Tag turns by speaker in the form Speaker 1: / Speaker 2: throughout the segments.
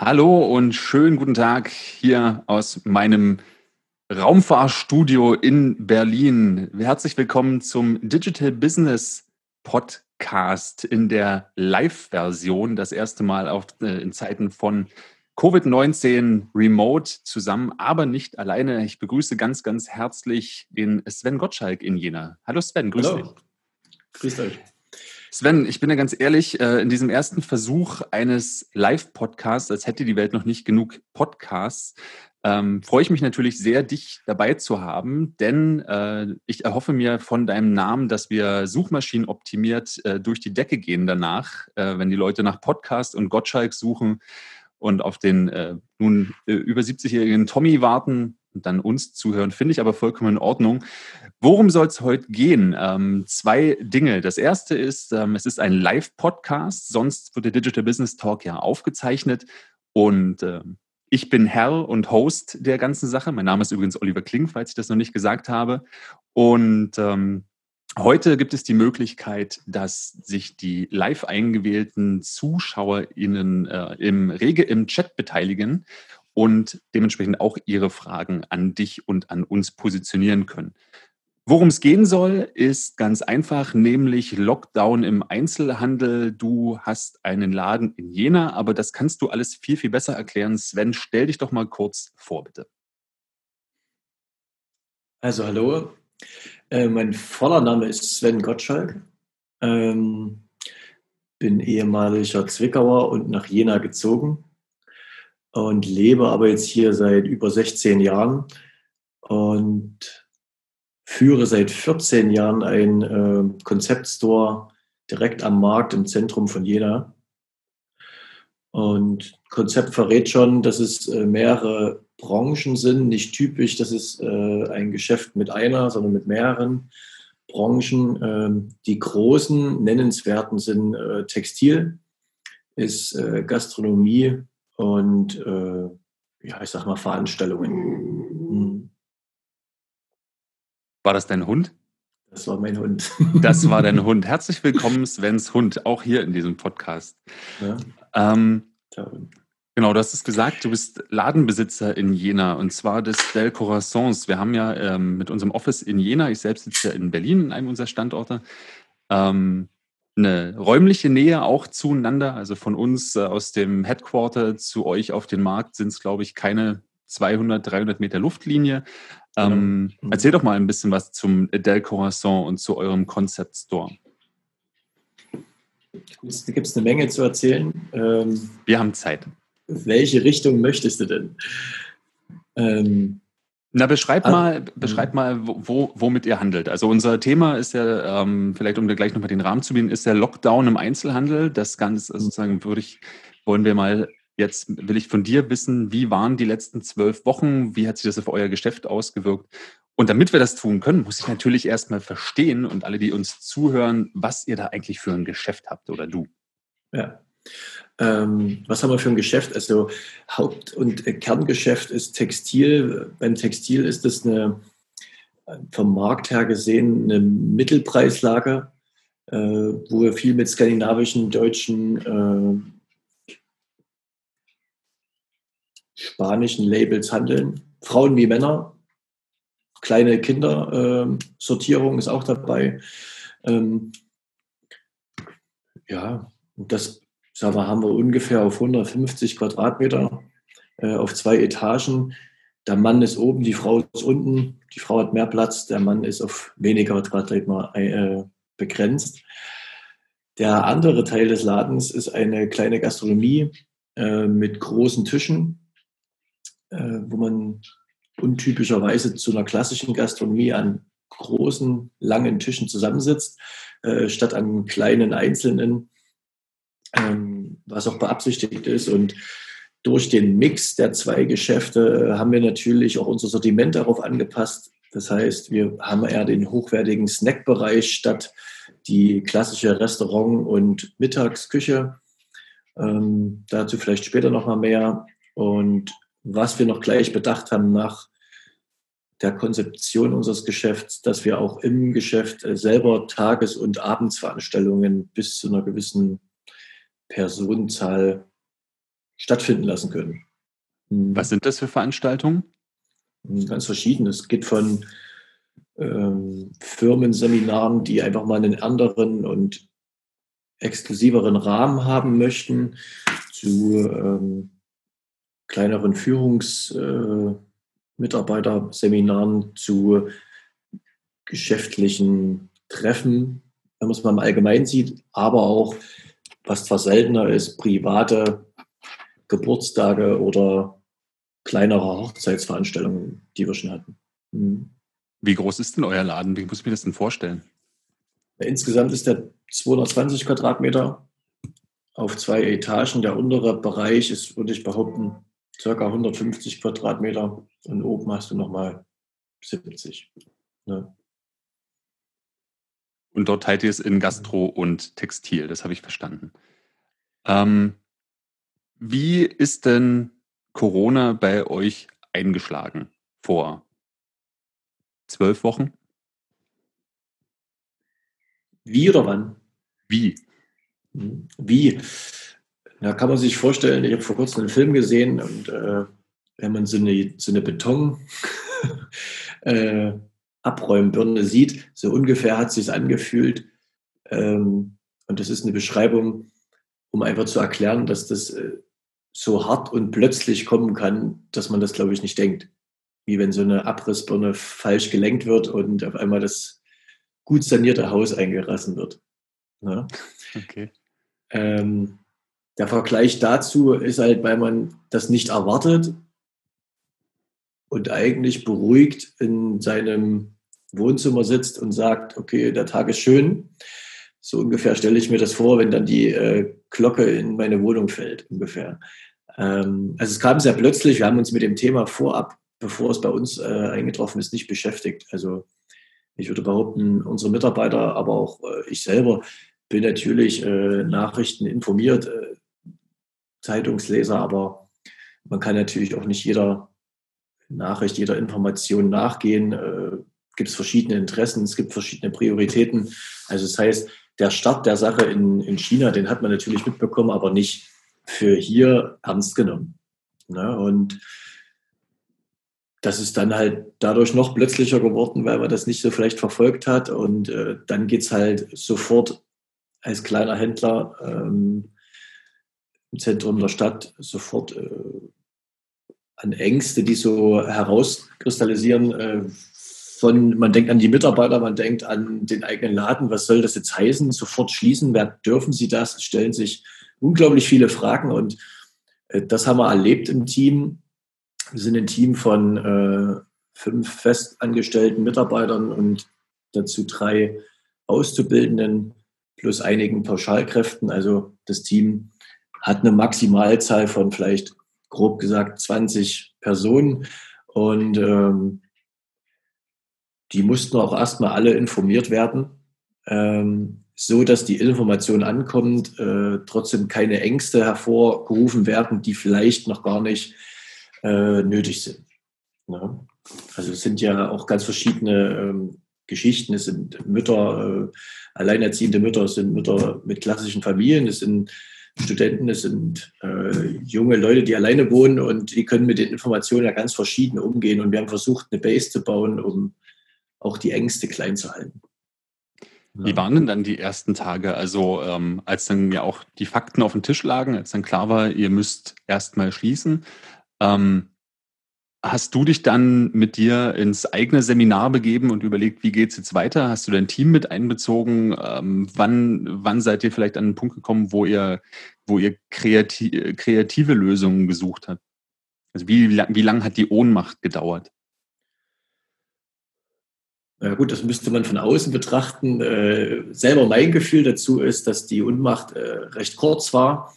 Speaker 1: Hallo und schönen guten Tag hier aus meinem Raumfahrstudio in Berlin. Herzlich willkommen zum Digital Business Podcast in der Live-Version. Das erste Mal auf, äh, in Zeiten von Covid-19 remote zusammen, aber nicht alleine. Ich begrüße ganz, ganz herzlich den Sven Gottschalk in Jena. Hallo Sven, grüß Hallo. dich. Grüß euch. Sven, ich bin ja ganz ehrlich, äh, in diesem ersten Versuch eines Live-Podcasts, als hätte die Welt noch nicht genug Podcasts, ähm, freue ich mich natürlich sehr, dich dabei zu haben, denn äh, ich erhoffe mir von deinem Namen, dass wir Suchmaschinen optimiert äh, durch die Decke gehen danach, äh, wenn die Leute nach Podcast und Gottschalk suchen und auf den äh, nun äh, über 70-jährigen Tommy warten und dann uns zuhören, finde ich aber vollkommen in Ordnung. Worum soll es heute gehen? Ähm, zwei Dinge. Das erste ist, ähm, es ist ein Live-Podcast, sonst wird der Digital Business Talk ja aufgezeichnet. Und äh, ich bin Herr und Host der ganzen Sache. Mein Name ist übrigens Oliver Kling, falls ich das noch nicht gesagt habe. Und ähm, heute gibt es die Möglichkeit, dass sich die live eingewählten ZuschauerInnen äh, im rege im Chat beteiligen und dementsprechend auch ihre Fragen an dich und an uns positionieren können. Worum es gehen soll, ist ganz einfach, nämlich Lockdown im Einzelhandel. Du hast einen Laden in Jena, aber das kannst du alles viel, viel besser erklären. Sven, stell dich doch mal kurz vor, bitte.
Speaker 2: Also hallo, äh, mein voller Name ist Sven Gottschalk. Ähm, bin ehemaliger Zwickauer und nach Jena gezogen und lebe aber jetzt hier seit über 16 Jahren. Und führe seit 14 Jahren einen äh, Konzeptstore direkt am Markt im Zentrum von Jena. Und Konzept verrät schon, dass es äh, mehrere Branchen sind, nicht typisch, dass es äh, ein Geschäft mit einer, sondern mit mehreren Branchen. Ähm, die großen, nennenswerten sind äh, Textil, ist äh, Gastronomie und äh, ja, ich sag mal Veranstaltungen. Hm.
Speaker 1: War das dein Hund?
Speaker 2: Das war mein Hund.
Speaker 1: Das war dein Hund. Herzlich willkommen, Svens Hund, auch hier in diesem Podcast. Ja. Ähm, genau, du hast es gesagt, du bist Ladenbesitzer in Jena und zwar des Del Corazons. Wir haben ja ähm, mit unserem Office in Jena, ich selbst sitze ja in Berlin, in einem unserer Standorte, ähm, eine räumliche Nähe auch zueinander. Also von uns äh, aus dem Headquarter zu euch auf den Markt sind es, glaube ich, keine 200, 300 Meter Luftlinie. Genau. Ähm, mhm. erzähl doch mal ein bisschen was zum Del Corazon und zu eurem Concept Store.
Speaker 2: Da gibt es eine Menge zu erzählen.
Speaker 1: Ähm, Wir haben Zeit.
Speaker 2: Welche Richtung möchtest du denn?
Speaker 1: Ähm, na, beschreib ah, mal, beschreib mal, wo, womit ihr handelt. Also unser Thema ist ja, ähm, vielleicht um dir gleich nochmal den Rahmen zu bieten, ist der Lockdown im Einzelhandel. Das Ganze mhm. sozusagen würde ich, wollen wir mal Jetzt will ich von dir wissen, wie waren die letzten zwölf Wochen? Wie hat sich das auf euer Geschäft ausgewirkt? Und damit wir das tun können, muss ich natürlich erstmal verstehen und alle, die uns zuhören, was ihr da eigentlich für ein Geschäft habt oder du.
Speaker 2: Ja. Ähm, was haben wir für ein Geschäft? Also Haupt- und Kerngeschäft ist Textil. Beim Textil ist es eine vom Markt her gesehen eine Mittelpreislage, äh, wo wir viel mit skandinavischen, deutschen äh, spanischen Labels handeln. Frauen wie Männer. Kleine Kindersortierung äh, ist auch dabei. Ähm, ja, das sagen wir, haben wir ungefähr auf 150 Quadratmeter äh, auf zwei Etagen. Der Mann ist oben, die Frau ist unten. Die Frau hat mehr Platz, der Mann ist auf weniger Quadratmeter äh, begrenzt. Der andere Teil des Ladens ist eine kleine Gastronomie äh, mit großen Tischen, äh, wo man untypischerweise zu einer klassischen Gastronomie an großen, langen Tischen zusammensitzt, äh, statt an kleinen einzelnen, ähm, was auch beabsichtigt ist. Und durch den Mix der zwei Geschäfte äh, haben wir natürlich auch unser Sortiment darauf angepasst. Das heißt, wir haben eher den hochwertigen Snackbereich statt die klassische Restaurant- und Mittagsküche. Ähm, dazu vielleicht später noch mal mehr. Und was wir noch gleich bedacht haben nach der Konzeption unseres Geschäfts, dass wir auch im Geschäft äh, selber Tages- und Abendsveranstaltungen bis zu einer gewissen Personenzahl stattfinden lassen können.
Speaker 1: Mhm. Was sind das für Veranstaltungen?
Speaker 2: Mhm, ganz verschieden. Es geht von ähm, Firmenseminaren, die einfach mal einen anderen und exklusiveren Rahmen haben möchten, zu ähm, kleineren Führungsmitarbeiterseminaren, äh, zu geschäftlichen Treffen, wenn man es mal im Allgemeinen sieht, aber auch, was zwar seltener ist, private Geburtstage oder kleinere Hochzeitsveranstaltungen, die wir schon hatten. Mhm.
Speaker 1: Wie groß ist denn euer Laden? Wie muss ich mir das denn vorstellen?
Speaker 2: Insgesamt ist der 220 Quadratmeter auf zwei Etagen. Der untere Bereich ist, würde ich behaupten, circa 150 Quadratmeter und oben hast du nochmal 70. Ne?
Speaker 1: Und dort teilt ihr es in Gastro und Textil, das habe ich verstanden. Ähm, wie ist denn Corona bei euch eingeschlagen vor zwölf Wochen?
Speaker 2: Wie oder wann?
Speaker 1: Wie?
Speaker 2: Wie? Da kann man sich vorstellen, ich habe vor kurzem einen Film gesehen und äh, wenn man so eine, so eine Beton äh, Abräumbirne sieht, so ungefähr hat sich angefühlt. Ähm, und das ist eine Beschreibung, um einfach zu erklären, dass das äh, so hart und plötzlich kommen kann, dass man das, glaube ich, nicht denkt. Wie wenn so eine Abrissbirne falsch gelenkt wird und auf einmal das gut sanierte Haus eingerassen wird. Ja? Okay. Ähm, der Vergleich dazu ist halt, weil man das nicht erwartet und eigentlich beruhigt in seinem Wohnzimmer sitzt und sagt, okay, der Tag ist schön. So ungefähr stelle ich mir das vor, wenn dann die äh, Glocke in meine Wohnung fällt, ungefähr. Ähm, also es kam sehr plötzlich, wir haben uns mit dem Thema vorab, bevor es bei uns äh, eingetroffen ist, nicht beschäftigt. Also ich würde behaupten, unsere Mitarbeiter, aber auch äh, ich selber bin natürlich äh, Nachrichten informiert, äh, Zeitungsleser, aber man kann natürlich auch nicht jeder Nachricht, jeder Information nachgehen. Gibt es verschiedene Interessen, es gibt verschiedene Prioritäten. Also das heißt, der Start der Sache in, in China, den hat man natürlich mitbekommen, aber nicht für hier ernst genommen. Ne? Und das ist dann halt dadurch noch plötzlicher geworden, weil man das nicht so vielleicht verfolgt hat. Und äh, dann geht es halt sofort als kleiner Händler ähm, im Zentrum der Stadt sofort äh, an Ängste, die so herauskristallisieren. Äh, von, man denkt an die Mitarbeiter, man denkt an den eigenen Laden. Was soll das jetzt heißen? Sofort schließen? Wer dürfen Sie das? Es stellen sich unglaublich viele Fragen und äh, das haben wir erlebt im Team wir sind ein Team von äh, fünf festangestellten Mitarbeitern und dazu drei Auszubildenden plus einigen Pauschalkräften. Also das Team hat eine Maximalzahl von vielleicht grob gesagt 20 Personen und ähm, die mussten auch erstmal alle informiert werden, ähm, so dass die Information ankommt, äh, trotzdem keine Ängste hervorgerufen werden, die vielleicht noch gar nicht äh, nötig sind. Ne? Also es sind ja auch ganz verschiedene ähm, Geschichten. Es sind Mütter, äh, alleinerziehende Mütter, es sind Mütter mit klassischen Familien, es sind Studenten, es sind äh, junge Leute, die alleine wohnen und die können mit den Informationen ja ganz verschieden umgehen. Und wir haben versucht, eine Base zu bauen, um auch die Ängste klein zu halten.
Speaker 1: Wie waren denn dann die ersten Tage? Also ähm, als dann ja auch die Fakten auf dem Tisch lagen, als dann klar war, ihr müsst erstmal schließen, ähm, hast du dich dann mit dir ins eigene Seminar begeben und überlegt, wie geht es jetzt weiter? Hast du dein Team mit einbezogen? Ähm, wann, wann seid ihr vielleicht an einen Punkt gekommen, wo ihr, wo ihr kreati kreative Lösungen gesucht habt? Also wie, wie lange hat die Ohnmacht gedauert?
Speaker 2: Na gut, das müsste man von außen betrachten. Äh, selber mein Gefühl dazu ist, dass die Unmacht äh, recht kurz war.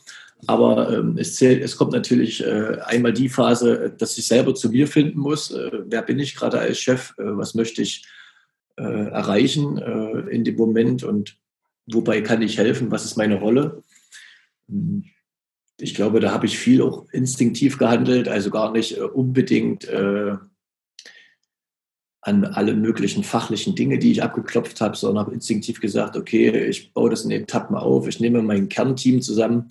Speaker 2: Aber ähm, es, zählt, es kommt natürlich äh, einmal die Phase, dass ich selber zu mir finden muss. Äh, wer bin ich gerade als Chef? Äh, was möchte ich äh, erreichen äh, in dem Moment? Und wobei kann ich helfen? Was ist meine Rolle? Hm, ich glaube, da habe ich viel auch instinktiv gehandelt, also gar nicht äh, unbedingt an alle möglichen fachlichen Dinge, die ich abgeklopft habe, sondern habe instinktiv gesagt, okay, ich baue das in Etappen auf, ich nehme mein Kernteam zusammen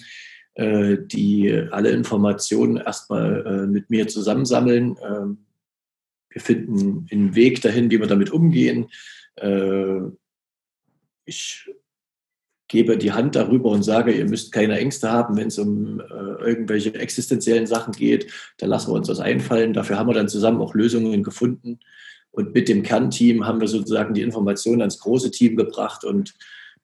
Speaker 2: äh, die alle Informationen erstmal äh, mit mir zusammensammeln. Ähm, wir finden einen Weg dahin, wie wir damit umgehen. Äh, ich gebe die Hand darüber und sage, ihr müsst keine Ängste haben, wenn es um irgendwelche existenziellen Sachen geht. Da lassen wir uns das einfallen. Dafür haben wir dann zusammen auch Lösungen gefunden. Und mit dem Kernteam haben wir sozusagen die Informationen ans große Team gebracht und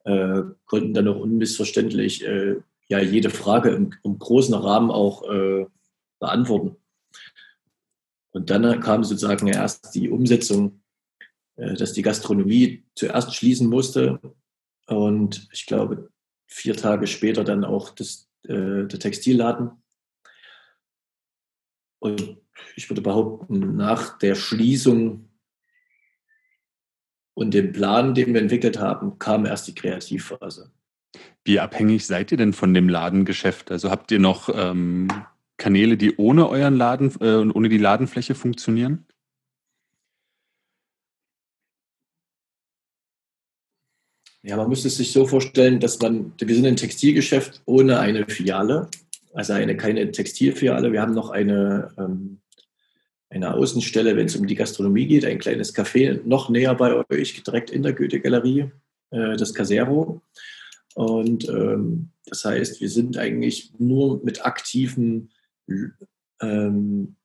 Speaker 2: äh, konnten dann auch unmissverständlich äh, ja jede Frage im, im großen Rahmen auch äh, beantworten. Und dann kam sozusagen erst die Umsetzung, äh, dass die Gastronomie zuerst schließen musste und ich glaube vier Tage später dann auch das, äh, der Textilladen. Und ich würde behaupten, nach der Schließung und dem Plan, den wir entwickelt haben, kam erst die Kreativphase.
Speaker 1: Wie abhängig seid ihr denn von dem Ladengeschäft? Also habt ihr noch ähm, Kanäle, die ohne euren Laden äh, und ohne die Ladenfläche funktionieren?
Speaker 2: Ja, man müsste es sich so vorstellen, dass man, wir sind ein Textilgeschäft ohne eine Filiale, also eine, keine Textilfiliale. Wir haben noch eine, ähm, eine Außenstelle, wenn es um die Gastronomie geht, ein kleines Café noch näher bei euch, direkt in der Goethe-Galerie, äh, das Casero. Und ähm, das heißt, wir sind eigentlich nur mit aktiven, ähm,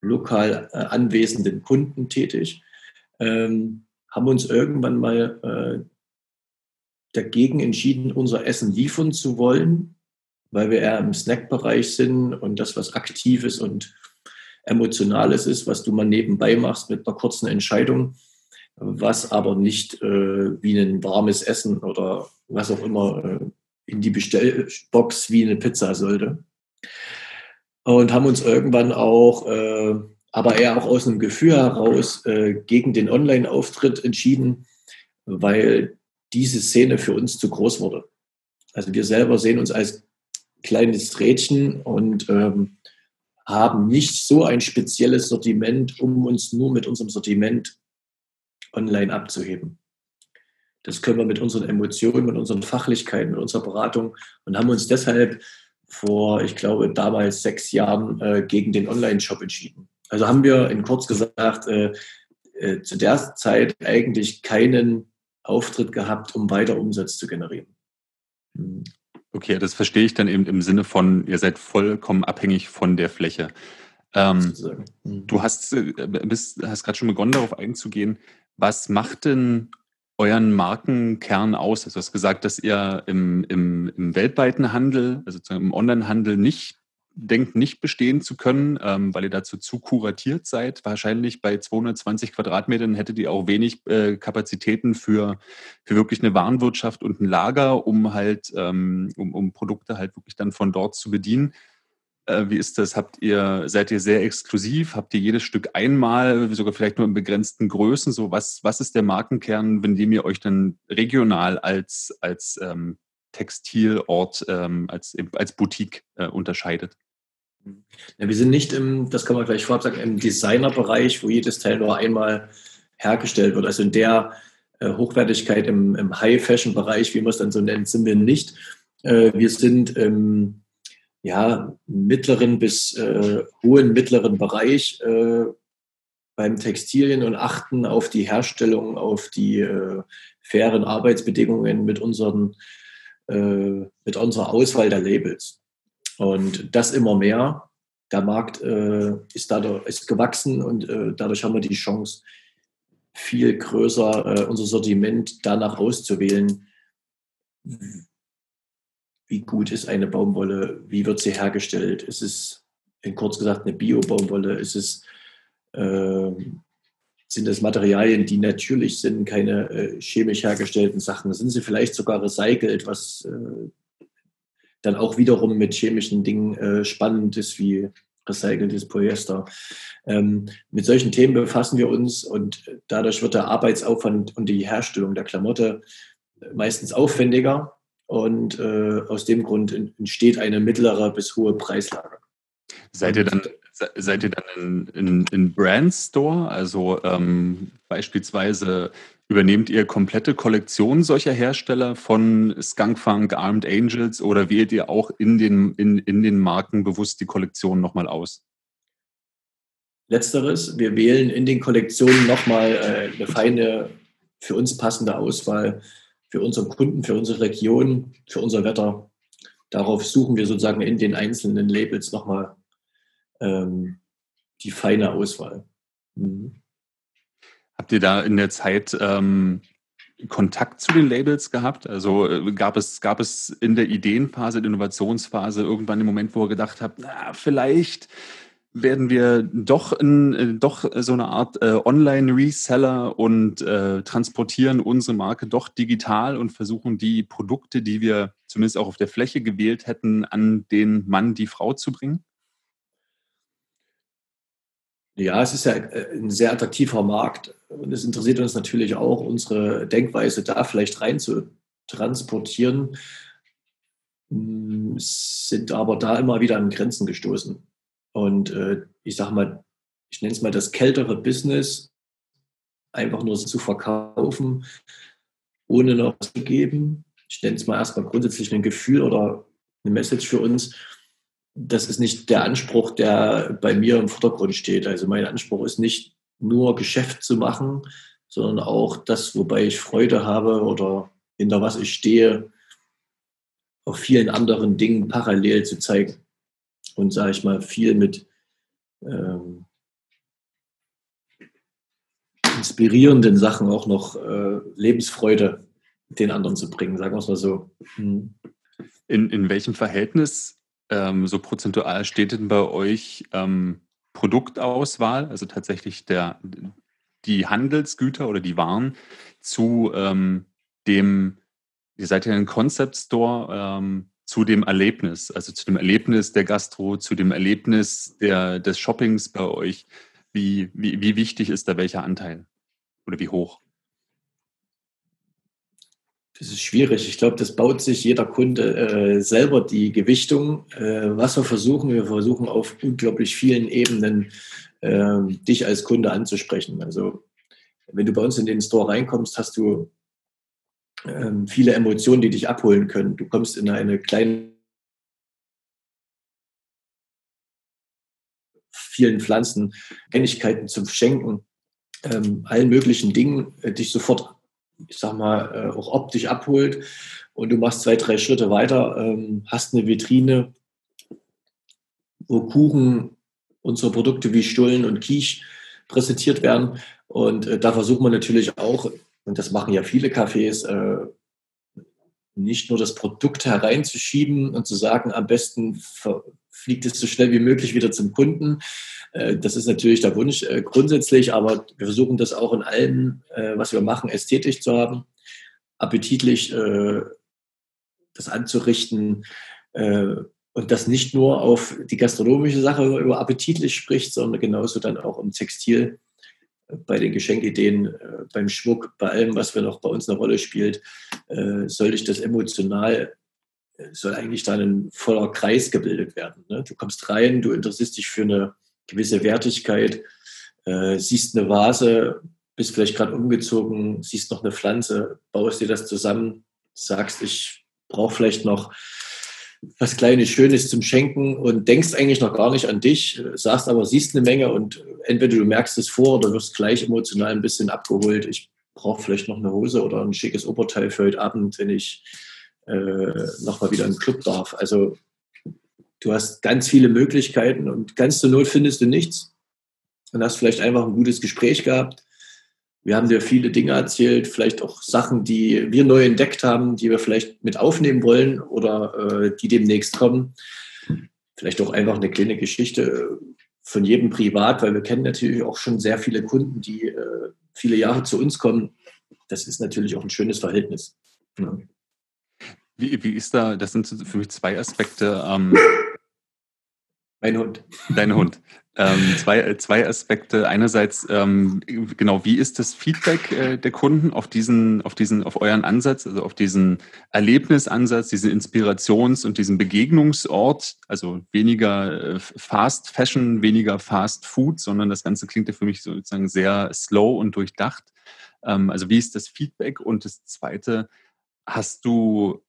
Speaker 2: lokal äh, anwesenden Kunden tätig. Ähm, haben uns irgendwann mal äh, dagegen entschieden, unser Essen liefern zu wollen, weil wir eher im Snackbereich sind und das, was Aktives und Emotionales ist, was du mal nebenbei machst mit einer kurzen Entscheidung, was aber nicht äh, wie ein warmes Essen oder was auch immer äh, in die Bestellbox wie eine Pizza sollte. Und haben uns irgendwann auch, äh, aber eher auch aus einem Gefühl heraus, äh, gegen den Online-Auftritt entschieden, weil diese Szene für uns zu groß wurde. Also wir selber sehen uns als kleines Rädchen und ähm, haben nicht so ein spezielles Sortiment, um uns nur mit unserem Sortiment online abzuheben. Das können wir mit unseren Emotionen, mit unseren Fachlichkeiten, mit unserer Beratung und haben uns deshalb vor, ich glaube, damals sechs Jahren äh, gegen den Online-Shop entschieden. Also haben wir in kurz gesagt äh, äh, zu der Zeit eigentlich keinen Auftritt gehabt, um weiter Umsatz zu generieren.
Speaker 1: Okay, das verstehe ich dann eben im Sinne von, ihr seid vollkommen abhängig von der Fläche. Ähm, mhm. Du hast, äh, bist, hast gerade schon begonnen, darauf einzugehen. Was macht denn euren Markenkern aus? Also du hast gesagt, dass ihr im, im, im weltweiten Handel, also im Onlinehandel nicht denkt, nicht bestehen zu können, ähm, weil ihr dazu zu kuratiert seid. Wahrscheinlich bei 220 Quadratmetern hättet ihr auch wenig äh, Kapazitäten für, für wirklich eine Warenwirtschaft und ein Lager, um halt, ähm, um, um Produkte halt wirklich dann von dort zu bedienen. Äh, wie ist das? Habt ihr, seid ihr sehr exklusiv? Habt ihr jedes Stück einmal, sogar vielleicht nur in begrenzten Größen? So, was, was ist der Markenkern, wenn dem ihr euch dann regional als, als ähm, Textilort, ähm, als, als Boutique äh, unterscheidet?
Speaker 2: Ja, wir sind nicht im, das kann man gleich vorab sagen, im Designerbereich, wo jedes Teil nur einmal hergestellt wird. Also in der äh, Hochwertigkeit im, im High-Fashion-Bereich, wie man es dann so nennt, sind wir nicht. Äh, wir sind im ja, mittleren bis äh, hohen mittleren Bereich äh, beim Textilien und achten auf die Herstellung, auf die äh, fairen Arbeitsbedingungen mit, unseren, äh, mit unserer Auswahl der Labels. Und das immer mehr. Der Markt äh, ist dadurch ist gewachsen und äh, dadurch haben wir die Chance, viel größer äh, unser Sortiment danach auszuwählen. Wie gut ist eine Baumwolle? Wie wird sie hergestellt? Ist es, in kurz gesagt, eine Bio-Baumwolle? Ist es, ähm, sind es Materialien, die natürlich sind, keine äh, chemisch hergestellten Sachen? Sind sie vielleicht sogar recycelt, was äh, dann auch wiederum mit chemischen Dingen äh, spannend ist, wie recyceltes Polyester. Ähm, mit solchen Themen befassen wir uns und dadurch wird der Arbeitsaufwand und die Herstellung der Klamotte meistens aufwendiger und äh, aus dem Grund entsteht eine mittlere bis hohe Preislage.
Speaker 1: Seid ihr dann, seid ihr dann in, in, in Brand Store, also ähm, beispielsweise Übernehmt ihr komplette Kollektionen solcher Hersteller von Skunkfunk, Armed Angels oder wählt ihr auch in den, in, in den Marken bewusst die Kollektion nochmal aus?
Speaker 2: Letzteres, wir wählen in den Kollektionen nochmal äh, eine feine, für uns passende Auswahl für unseren Kunden, für unsere Region, für unser Wetter. Darauf suchen wir sozusagen in den einzelnen Labels nochmal ähm, die feine Auswahl. Mhm.
Speaker 1: Habt ihr da in der Zeit ähm, Kontakt zu den Labels gehabt? Also äh, gab es, gab es in der Ideenphase, der Innovationsphase irgendwann den Moment, wo ihr gedacht habt, na, vielleicht werden wir doch, in, äh, doch so eine Art äh, Online-Reseller und äh, transportieren unsere Marke doch digital und versuchen die Produkte, die wir zumindest auch auf der Fläche gewählt hätten, an den Mann, die Frau zu bringen?
Speaker 2: Ja, es ist ja äh, ein sehr attraktiver Markt und es interessiert uns natürlich auch, unsere Denkweise da vielleicht rein zu transportieren, hm, sind aber da immer wieder an Grenzen gestoßen. Und äh, ich sage mal, ich nenne es mal das kältere Business, einfach nur zu verkaufen, ohne noch zu geben. Ich nenne es mal erstmal grundsätzlich ein Gefühl oder eine Message für uns, das ist nicht der Anspruch, der bei mir im Vordergrund steht. Also mein Anspruch ist nicht nur Geschäft zu machen, sondern auch das, wobei ich Freude habe oder hinter was ich stehe, auf vielen anderen Dingen parallel zu zeigen. Und sage ich mal, viel mit ähm, inspirierenden Sachen auch noch äh, Lebensfreude den anderen zu bringen, sagen wir es mal so.
Speaker 1: Mhm. In, in welchem Verhältnis ähm, so prozentual steht denn bei euch ähm, Produktauswahl, also tatsächlich der, die Handelsgüter oder die Waren zu ähm, dem, ihr seid ja ein Concept Store, ähm, zu dem Erlebnis, also zu dem Erlebnis der Gastro, zu dem Erlebnis der, des Shoppings bei euch. Wie, wie, wie wichtig ist da welcher Anteil oder wie hoch?
Speaker 2: Das ist schwierig. Ich glaube, das baut sich jeder Kunde äh, selber die Gewichtung. Äh, was wir versuchen, wir versuchen auf unglaublich vielen Ebenen äh, dich als Kunde anzusprechen. Also wenn du bei uns in den Store reinkommst, hast du ähm, viele Emotionen, die dich abholen können. Du kommst in eine kleine vielen Pflanzen, Ähnlichkeiten zum Schenken, ähm, allen möglichen Dingen, äh, dich sofort ich sag mal, äh, auch optisch abholt und du machst zwei, drei Schritte weiter, ähm, hast eine Vitrine, wo Kuchen, unsere Produkte wie Stullen und Quiche präsentiert werden. Und äh, da versucht man natürlich auch, und das machen ja viele Cafés, äh, nicht nur das Produkt hereinzuschieben und zu sagen, am besten fliegt es so schnell wie möglich wieder zum Kunden. Äh, das ist natürlich der Wunsch äh, grundsätzlich, aber wir versuchen das auch in allem, äh, was wir machen, ästhetisch zu haben, appetitlich das anzurichten und das nicht nur auf die gastronomische Sache über appetitlich spricht, sondern genauso dann auch im Textil, bei den Geschenkideen, beim Schmuck, bei allem, was wir noch bei uns eine Rolle spielt, sollte ich das emotional soll eigentlich dann ein voller Kreis gebildet werden. Ne? Du kommst rein, du interessierst dich für eine gewisse Wertigkeit, äh, siehst eine Vase, bist vielleicht gerade umgezogen, siehst noch eine Pflanze, baust dir das zusammen, sagst, ich brauche vielleicht noch was Kleines, Schönes zum Schenken und denkst eigentlich noch gar nicht an dich, sagst aber, siehst eine Menge und entweder du merkst es vor oder wirst gleich emotional ein bisschen abgeholt. Ich brauche vielleicht noch eine Hose oder ein schickes Oberteil für heute Abend, wenn ich äh, nochmal wieder in den Club darf. Also du hast ganz viele Möglichkeiten und ganz zur Not findest du nichts und hast vielleicht einfach ein gutes Gespräch gehabt. Wir haben dir viele Dinge erzählt, vielleicht auch Sachen, die wir neu entdeckt haben, die wir vielleicht mit aufnehmen wollen oder äh, die demnächst kommen. Vielleicht auch einfach eine kleine Geschichte von jedem privat, weil wir kennen natürlich auch schon sehr viele Kunden, die äh, viele Jahre zu uns kommen. Das ist natürlich auch ein schönes Verhältnis. Ja.
Speaker 1: Wie, wie ist da, das sind für mich zwei Aspekte. Ähm,
Speaker 2: mein Hund.
Speaker 1: Dein Hund. Ähm, zwei, zwei Aspekte. Einerseits, ähm, genau, wie ist das Feedback äh, der Kunden auf diesen, auf diesen, auf euren Ansatz, also auf diesen Erlebnisansatz, diesen Inspirations- und diesen Begegnungsort, also weniger äh, Fast Fashion, weniger Fast Food, sondern das Ganze klingt ja für mich sozusagen sehr slow und durchdacht. Ähm, also wie ist das Feedback? Und das Zweite, hast du,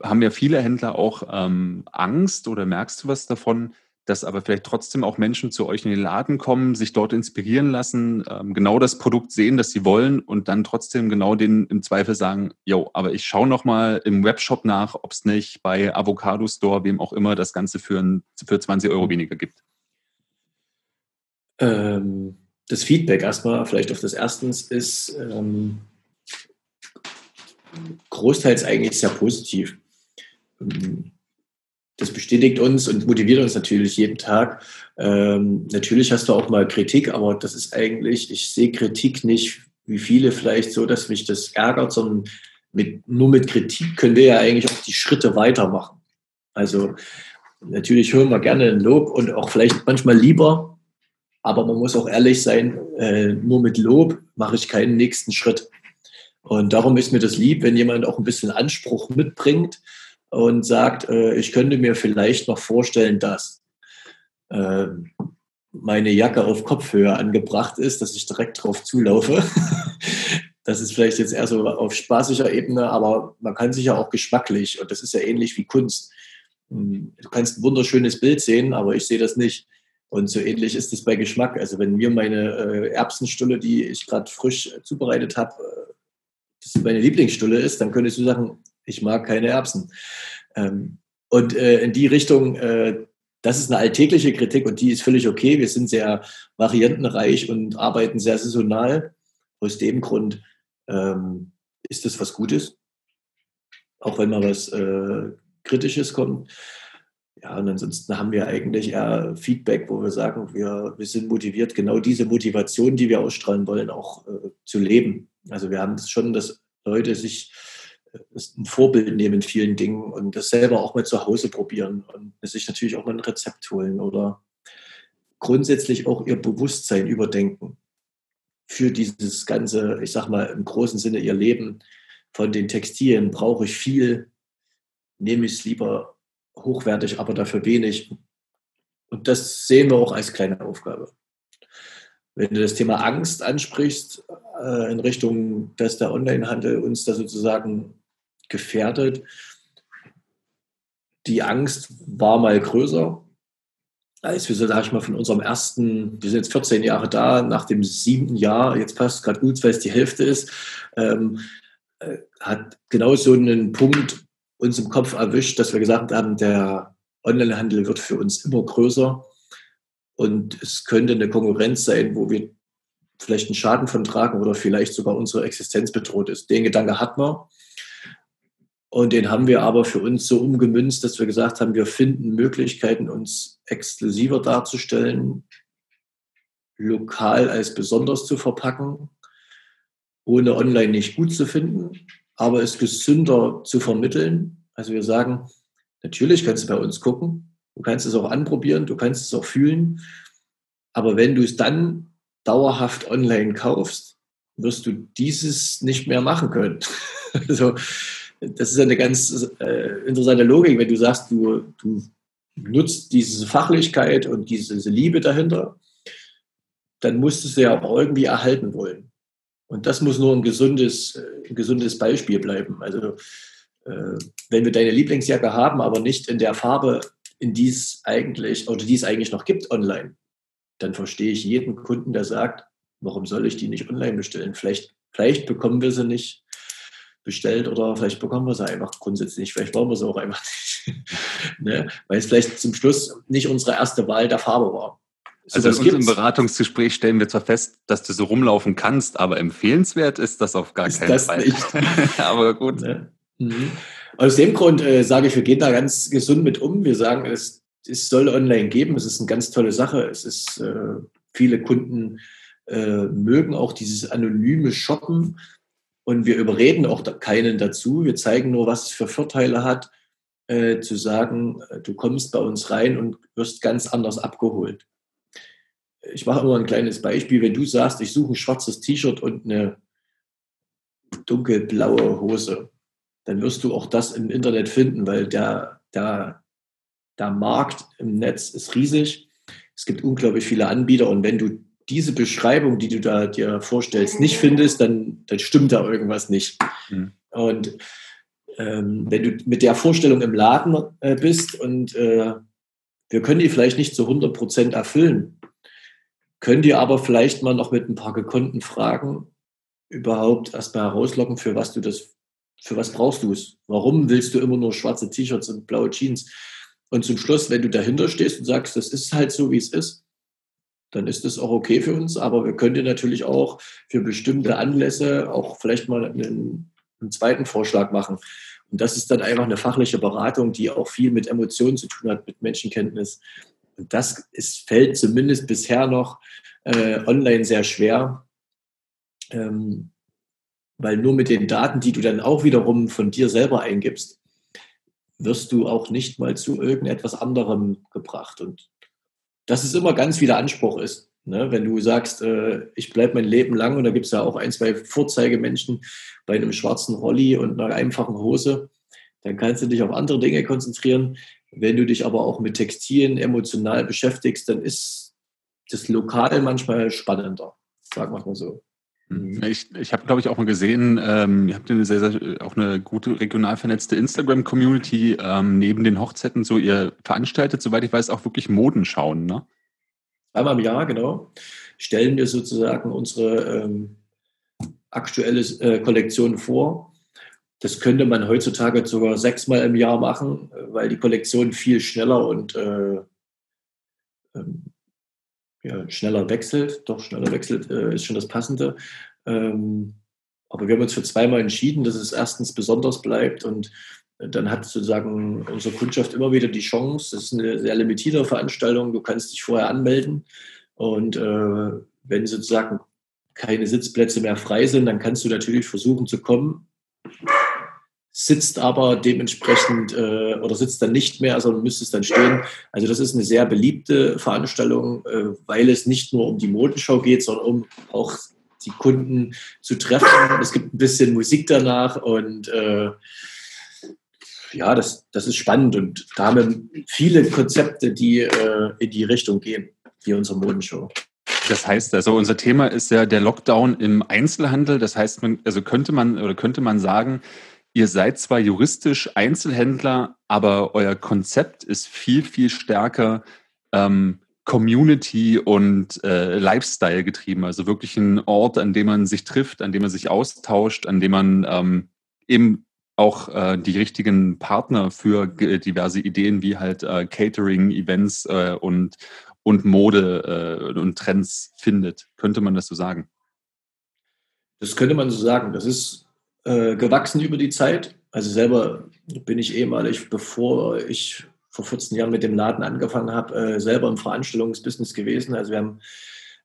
Speaker 1: haben ja viele Händler auch ähm, Angst oder merkst du was davon, dass aber vielleicht trotzdem auch Menschen zu euch in den Laden kommen, sich dort inspirieren lassen, ähm, genau das Produkt sehen, das sie wollen und dann trotzdem genau den im Zweifel sagen, jo, aber ich schaue nochmal im Webshop nach, ob es nicht bei Avocado Store, wem auch immer, das Ganze für, ein, für 20 Euro weniger gibt.
Speaker 2: Ähm, das Feedback erstmal, vielleicht auf das Erstens, ist ähm, großteils eigentlich sehr positiv. Ähm, das bestätigt uns und motiviert uns natürlich jeden Tag. Ähm, natürlich hast du auch mal Kritik, aber das ist eigentlich, ich sehe Kritik nicht wie viele vielleicht so, dass mich das ärgert, sondern mit, nur mit Kritik können wir ja eigentlich auch die Schritte weitermachen. Also natürlich hören wir gerne ein Lob und auch vielleicht manchmal lieber, aber man muss auch ehrlich sein, äh, nur mit Lob mache ich keinen nächsten Schritt. Und darum ist mir das lieb, wenn jemand auch ein bisschen Anspruch mitbringt und sagt, äh, ich könnte mir vielleicht noch vorstellen, dass äh, meine Jacke auf Kopfhöhe angebracht ist, dass ich direkt drauf zulaufe. das ist vielleicht jetzt eher so auf spaßiger Ebene, aber man kann sich ja auch geschmacklich, und das ist ja ähnlich wie Kunst. Hm, du kannst ein wunderschönes Bild sehen, aber ich sehe das nicht. Und so ähnlich ist es bei Geschmack. Also wenn mir meine äh, Erbsenstulle, die ich gerade frisch zubereitet habe, äh, meine Lieblingsstulle ist, dann könntest du sagen, ich mag keine Erbsen. Ähm, und äh, in die Richtung, äh, das ist eine alltägliche Kritik und die ist völlig okay. Wir sind sehr variantenreich und arbeiten sehr saisonal. Aus dem Grund ähm, ist das was Gutes, auch wenn mal was äh, Kritisches kommt. Ja, und ansonsten haben wir eigentlich eher Feedback, wo wir sagen, wir, wir sind motiviert, genau diese Motivation, die wir ausstrahlen wollen, auch äh, zu leben. Also wir haben schon, dass Leute sich ein Vorbild nehmen in vielen Dingen und das selber auch mal zu Hause probieren und sich natürlich auch mal ein Rezept holen oder grundsätzlich auch ihr Bewusstsein überdenken für dieses ganze, ich sag mal im großen Sinne ihr Leben. Von den Textilien brauche ich viel, nehme ich es lieber hochwertig, aber dafür wenig. Und das sehen wir auch als kleine Aufgabe. Wenn du das Thema Angst ansprichst, äh, in Richtung, dass der Onlinehandel uns da sozusagen gefährdet. Die Angst war mal größer, als wir sag ich mal, von unserem ersten, wir sind jetzt 14 Jahre da, nach dem siebten Jahr, jetzt passt es gerade gut, weil es die Hälfte ist, ähm, äh, hat genau so einen Punkt uns im Kopf erwischt, dass wir gesagt haben, der Onlinehandel wird für uns immer größer und es könnte eine Konkurrenz sein, wo wir vielleicht einen Schaden von tragen oder vielleicht sogar unsere Existenz bedroht ist. Den Gedanke hat man. Und den haben wir aber für uns so umgemünzt, dass wir gesagt haben, wir finden Möglichkeiten, uns exklusiver darzustellen, lokal als besonders zu verpacken, ohne online nicht gut zu finden, aber es gesünder zu vermitteln. Also wir sagen, natürlich kannst du bei uns gucken, du kannst es auch anprobieren, du kannst es auch fühlen, aber wenn du es dann dauerhaft online kaufst, wirst du dieses nicht mehr machen können. also das ist eine ganz äh, interessante Logik, wenn du sagst, du, du nutzt diese Fachlichkeit und diese Liebe dahinter, dann musst du sie ja auch irgendwie erhalten wollen. Und das muss nur ein gesundes, ein gesundes Beispiel bleiben. Also äh, wenn wir deine Lieblingsjacke haben, aber nicht in der Farbe, in die es eigentlich oder die es eigentlich noch gibt online, dann verstehe ich jeden Kunden, der sagt, warum soll ich die nicht online bestellen? Vielleicht, vielleicht bekommen wir sie nicht bestellt oder vielleicht bekommen wir sie einfach grundsätzlich nicht, vielleicht wollen wir sie auch einfach nicht. ne? Weil es vielleicht zum Schluss nicht unsere erste Wahl der Farbe war.
Speaker 1: So also in unserem gibt's. Beratungsgespräch stellen wir zwar fest, dass du so rumlaufen kannst, aber empfehlenswert ist das auf gar ist keinen Fall. Nicht.
Speaker 2: aber gut. Ne? Mhm. Aus dem Grund äh, sage ich, wir gehen da ganz gesund mit um. Wir sagen, es, es soll online geben. Es ist eine ganz tolle Sache. Es ist äh, viele Kunden äh, mögen auch dieses anonyme Shoppen. Und wir überreden auch keinen dazu. Wir zeigen nur, was es für Vorteile hat, äh, zu sagen, äh, du kommst bei uns rein und wirst ganz anders abgeholt. Ich mache immer ein kleines Beispiel. Wenn du sagst, ich suche ein schwarzes T-Shirt und eine dunkelblaue Hose, dann wirst du auch das im Internet finden, weil der, der, der Markt im Netz ist riesig. Es gibt unglaublich viele Anbieter und wenn du diese Beschreibung, die du da dir vorstellst, nicht findest, dann, dann stimmt da irgendwas nicht. Mhm. Und ähm, wenn du mit der Vorstellung im Laden äh, bist und äh, wir können die vielleicht nicht zu 100 Prozent erfüllen, können die aber vielleicht mal noch mit ein paar gekonnten Fragen überhaupt erstmal herauslocken, für was du das, für was brauchst du es? Warum willst du immer nur schwarze T-Shirts und blaue Jeans? Und zum Schluss, wenn du dahinter stehst und sagst, das ist halt so, wie es ist, dann ist das auch okay für uns. Aber wir können dir natürlich auch für bestimmte Anlässe auch vielleicht mal einen, einen zweiten Vorschlag machen. Und das ist dann einfach eine fachliche Beratung, die auch viel mit Emotionen zu tun hat, mit Menschenkenntnis. Und das ist, fällt zumindest bisher noch äh, online sehr schwer, ähm, weil nur mit den Daten, die du dann auch wiederum von dir selber eingibst, wirst du auch nicht mal zu irgendetwas anderem gebracht. Und das ist immer ganz, wie der Anspruch ist. Ne? Wenn du sagst, äh, ich bleibe mein Leben lang, und da gibt es ja auch ein, zwei Vorzeigemenschen bei einem schwarzen Rolli und einer einfachen Hose, dann kannst du dich auf andere Dinge konzentrieren. Wenn du dich aber auch mit Textilien emotional beschäftigst, dann ist das Lokal manchmal spannender, sagen wir mal so.
Speaker 1: Mhm. Ich, ich habe, glaube ich, auch mal gesehen, ähm, ihr habt eine sehr, sehr, auch eine gute regional vernetzte Instagram-Community ähm, neben den Hochzeiten. So, ihr veranstaltet, soweit ich weiß, auch wirklich Modenschauen, ne?
Speaker 2: Einmal im Jahr, genau. Stellen wir sozusagen unsere ähm, aktuelle äh, Kollektion vor. Das könnte man heutzutage sogar sechsmal im Jahr machen, weil die Kollektion viel schneller und äh, ähm, ja, schneller wechselt, doch schneller wechselt, äh, ist schon das Passende. Ähm, aber wir haben uns für zweimal entschieden, dass es erstens besonders bleibt und dann hat sozusagen unsere Kundschaft immer wieder die Chance, das ist eine sehr limitierte Veranstaltung, du kannst dich vorher anmelden und äh, wenn sozusagen keine Sitzplätze mehr frei sind, dann kannst du natürlich versuchen zu kommen sitzt aber dementsprechend äh, oder sitzt dann nicht mehr, sondern müsste es dann stehen. Also das ist eine sehr beliebte Veranstaltung, äh, weil es nicht nur um die Modenschau geht, sondern um auch die Kunden zu treffen. Es gibt ein bisschen Musik danach und äh, ja, das, das ist spannend und da haben wir viele Konzepte, die äh, in die Richtung gehen, wie unsere Modenshow.
Speaker 1: Das heißt, also unser Thema ist ja der Lockdown im Einzelhandel. Das heißt, man, also könnte man oder könnte man sagen, ihr seid zwar juristisch Einzelhändler, aber euer Konzept ist viel, viel stärker ähm, Community und äh, Lifestyle getrieben. Also wirklich ein Ort, an dem man sich trifft, an dem man sich austauscht, an dem man ähm, eben auch äh, die richtigen Partner für diverse Ideen wie halt äh, Catering, Events äh, und, und Mode äh, und Trends findet. Könnte man das so sagen?
Speaker 2: Das könnte man so sagen. Das ist äh, gewachsen über die Zeit. Also selber bin ich ehemalig, bevor ich vor 14 Jahren mit dem Laden angefangen habe, äh, selber im Veranstaltungsbusiness gewesen. Also wir haben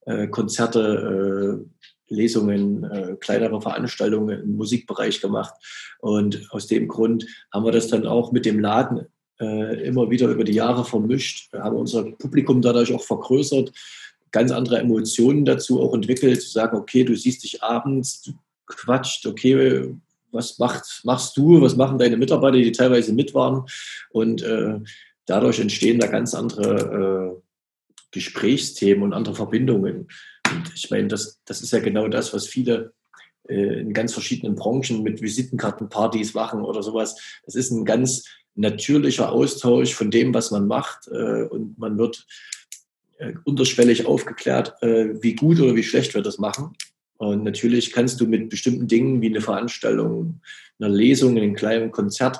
Speaker 2: äh, Konzerte, äh, Lesungen, äh, kleinere Veranstaltungen im Musikbereich gemacht. Und aus dem Grund haben wir das dann auch mit dem Laden immer wieder über die Jahre vermischt, wir haben unser Publikum dadurch auch vergrößert, ganz andere Emotionen dazu auch entwickelt, zu sagen, okay, du siehst dich abends, quatscht, okay, was macht, machst du, was machen deine Mitarbeiter, die teilweise mit waren. Und äh, dadurch entstehen da ganz andere äh, Gesprächsthemen und andere Verbindungen. Und ich meine, das, das ist ja genau das, was viele äh, in ganz verschiedenen Branchen mit Visitenkartenpartys machen oder sowas. Das ist ein ganz natürlicher Austausch von dem, was man macht. Äh, und man wird äh, unterschwellig aufgeklärt, äh, wie gut oder wie schlecht wir das machen. Und natürlich kannst du mit bestimmten Dingen wie eine Veranstaltung, einer Lesung, einem kleinen Konzert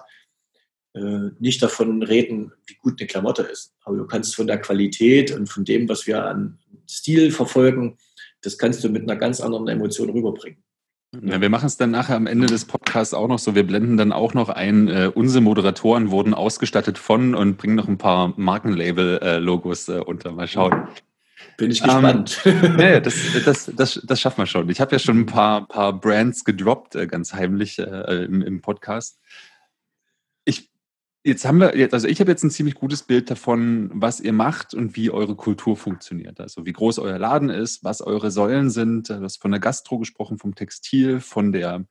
Speaker 2: äh, nicht davon reden, wie gut eine Klamotte ist. Aber du kannst von der Qualität und von dem, was wir an Stil verfolgen, das kannst du mit einer ganz anderen Emotion rüberbringen.
Speaker 1: Ja, wir machen es dann nachher am Ende des Podcasts auch noch so. Wir blenden dann auch noch ein, äh, unsere Moderatoren wurden ausgestattet von und bringen noch ein paar Markenlabel-Logos äh, unter. Mal schauen.
Speaker 2: Bin ich gespannt.
Speaker 1: Ähm, nee, das, das, das, das schaffen wir schon. Ich habe ja schon ein paar, paar Brands gedroppt, äh, ganz heimlich äh, im, im Podcast. Ich, jetzt haben wir, also ich habe jetzt ein ziemlich gutes Bild davon, was ihr macht und wie eure Kultur funktioniert. Also wie groß euer Laden ist, was eure Säulen sind. Du hast von der Gastro gesprochen, vom Textil, von der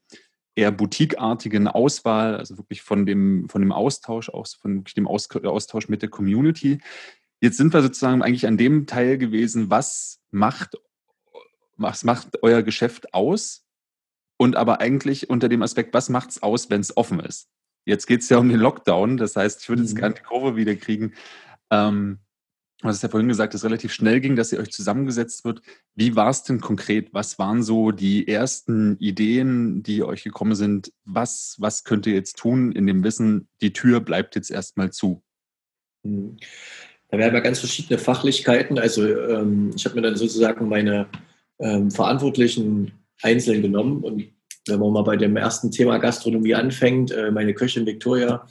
Speaker 1: eher boutiqueartigen Auswahl, also wirklich von dem, von dem Austausch, auch von dem Austausch mit der Community. Jetzt sind wir sozusagen eigentlich an dem Teil gewesen, was macht was macht euer Geschäft aus? Und aber eigentlich unter dem Aspekt, was macht es aus, wenn es offen ist? Jetzt geht es ja um den Lockdown, das heißt, ich würde jetzt mhm. gerne die Kurve wieder kriegen. Ähm, du hast ja vorhin gesagt, dass es relativ schnell ging, dass ihr euch zusammengesetzt wird. Wie war es denn konkret? Was waren so die ersten Ideen, die euch gekommen sind? Was, was könnt ihr jetzt tun in dem Wissen, die Tür bleibt jetzt erstmal zu?
Speaker 2: Da werden wir ganz verschiedene Fachlichkeiten. Also ähm, ich habe mir dann sozusagen meine ähm, Verantwortlichen einzeln genommen und wenn man mal bei dem ersten Thema Gastronomie anfängt, äh, meine Köchin Victoria,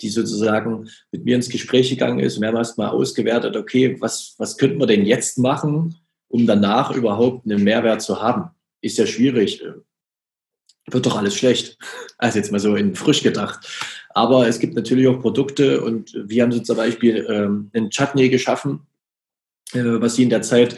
Speaker 2: die sozusagen mit mir ins Gespräch gegangen ist und wir haben erstmal ausgewertet, okay, was, was könnten wir denn jetzt machen, um danach überhaupt einen Mehrwert zu haben? Ist ja schwierig. Wird doch alles schlecht. Also jetzt mal so in frisch gedacht. Aber es gibt natürlich auch Produkte und wir haben so zum Beispiel ähm, einen Chutney geschaffen, äh, was sie in der Zeit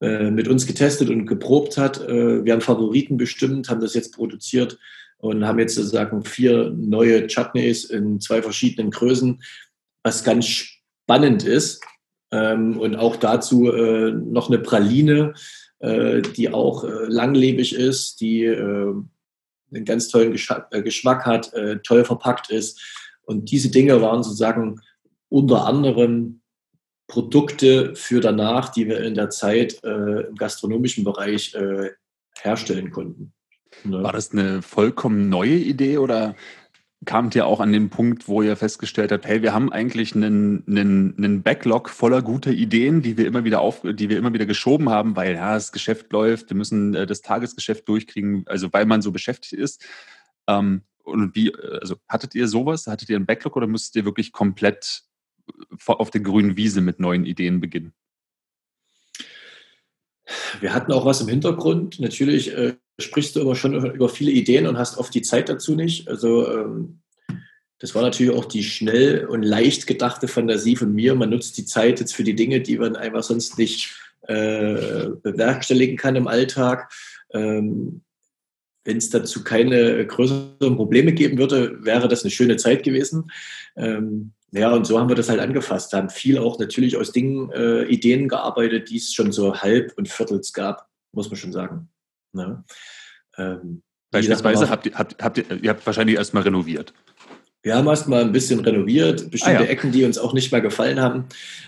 Speaker 2: äh, mit uns getestet und geprobt hat. Äh, wir haben Favoriten bestimmt, haben das jetzt produziert und haben jetzt sozusagen vier neue Chutneys in zwei verschiedenen Größen, was ganz spannend ist. Ähm, und auch dazu äh, noch eine Praline, die auch langlebig ist, die einen ganz tollen Geschmack hat, toll verpackt ist. Und diese Dinge waren sozusagen unter anderem Produkte für danach, die wir in der Zeit äh, im gastronomischen Bereich äh, herstellen konnten.
Speaker 1: Ne? War das eine vollkommen neue Idee oder kamt ihr auch an den Punkt, wo ihr festgestellt habt, hey, wir haben eigentlich einen, einen, einen Backlog voller guter Ideen, die wir immer wieder auf, die wir immer wieder geschoben haben, weil ja das Geschäft läuft, wir müssen äh, das Tagesgeschäft durchkriegen, also weil man so beschäftigt ist. Ähm, und wie, also hattet ihr sowas? Hattet ihr einen Backlog oder musstet ihr wirklich komplett auf der grünen Wiese mit neuen Ideen beginnen?
Speaker 2: Wir hatten auch was im Hintergrund. Natürlich äh, sprichst du immer schon über viele Ideen und hast oft die Zeit dazu nicht. Also ähm, das war natürlich auch die schnell und leicht gedachte Fantasie von mir. Man nutzt die Zeit jetzt für die Dinge, die man einfach sonst nicht äh, bewerkstelligen kann im Alltag. Ähm, wenn es dazu keine größeren Probleme geben würde, wäre das eine schöne Zeit gewesen. Ähm, ja, und so haben wir das halt angefasst. Da haben viel auch natürlich aus Dingen, äh, Ideen gearbeitet, die es schon so halb und viertels gab, muss man schon sagen. Ne?
Speaker 1: Ähm, Beispielsweise habt ihr, habt, habt ihr, ihr habt wahrscheinlich erstmal renoviert.
Speaker 2: Wir haben erstmal ein bisschen renoviert, bestimmte ah, ja. Ecken, die uns auch nicht mehr gefallen haben.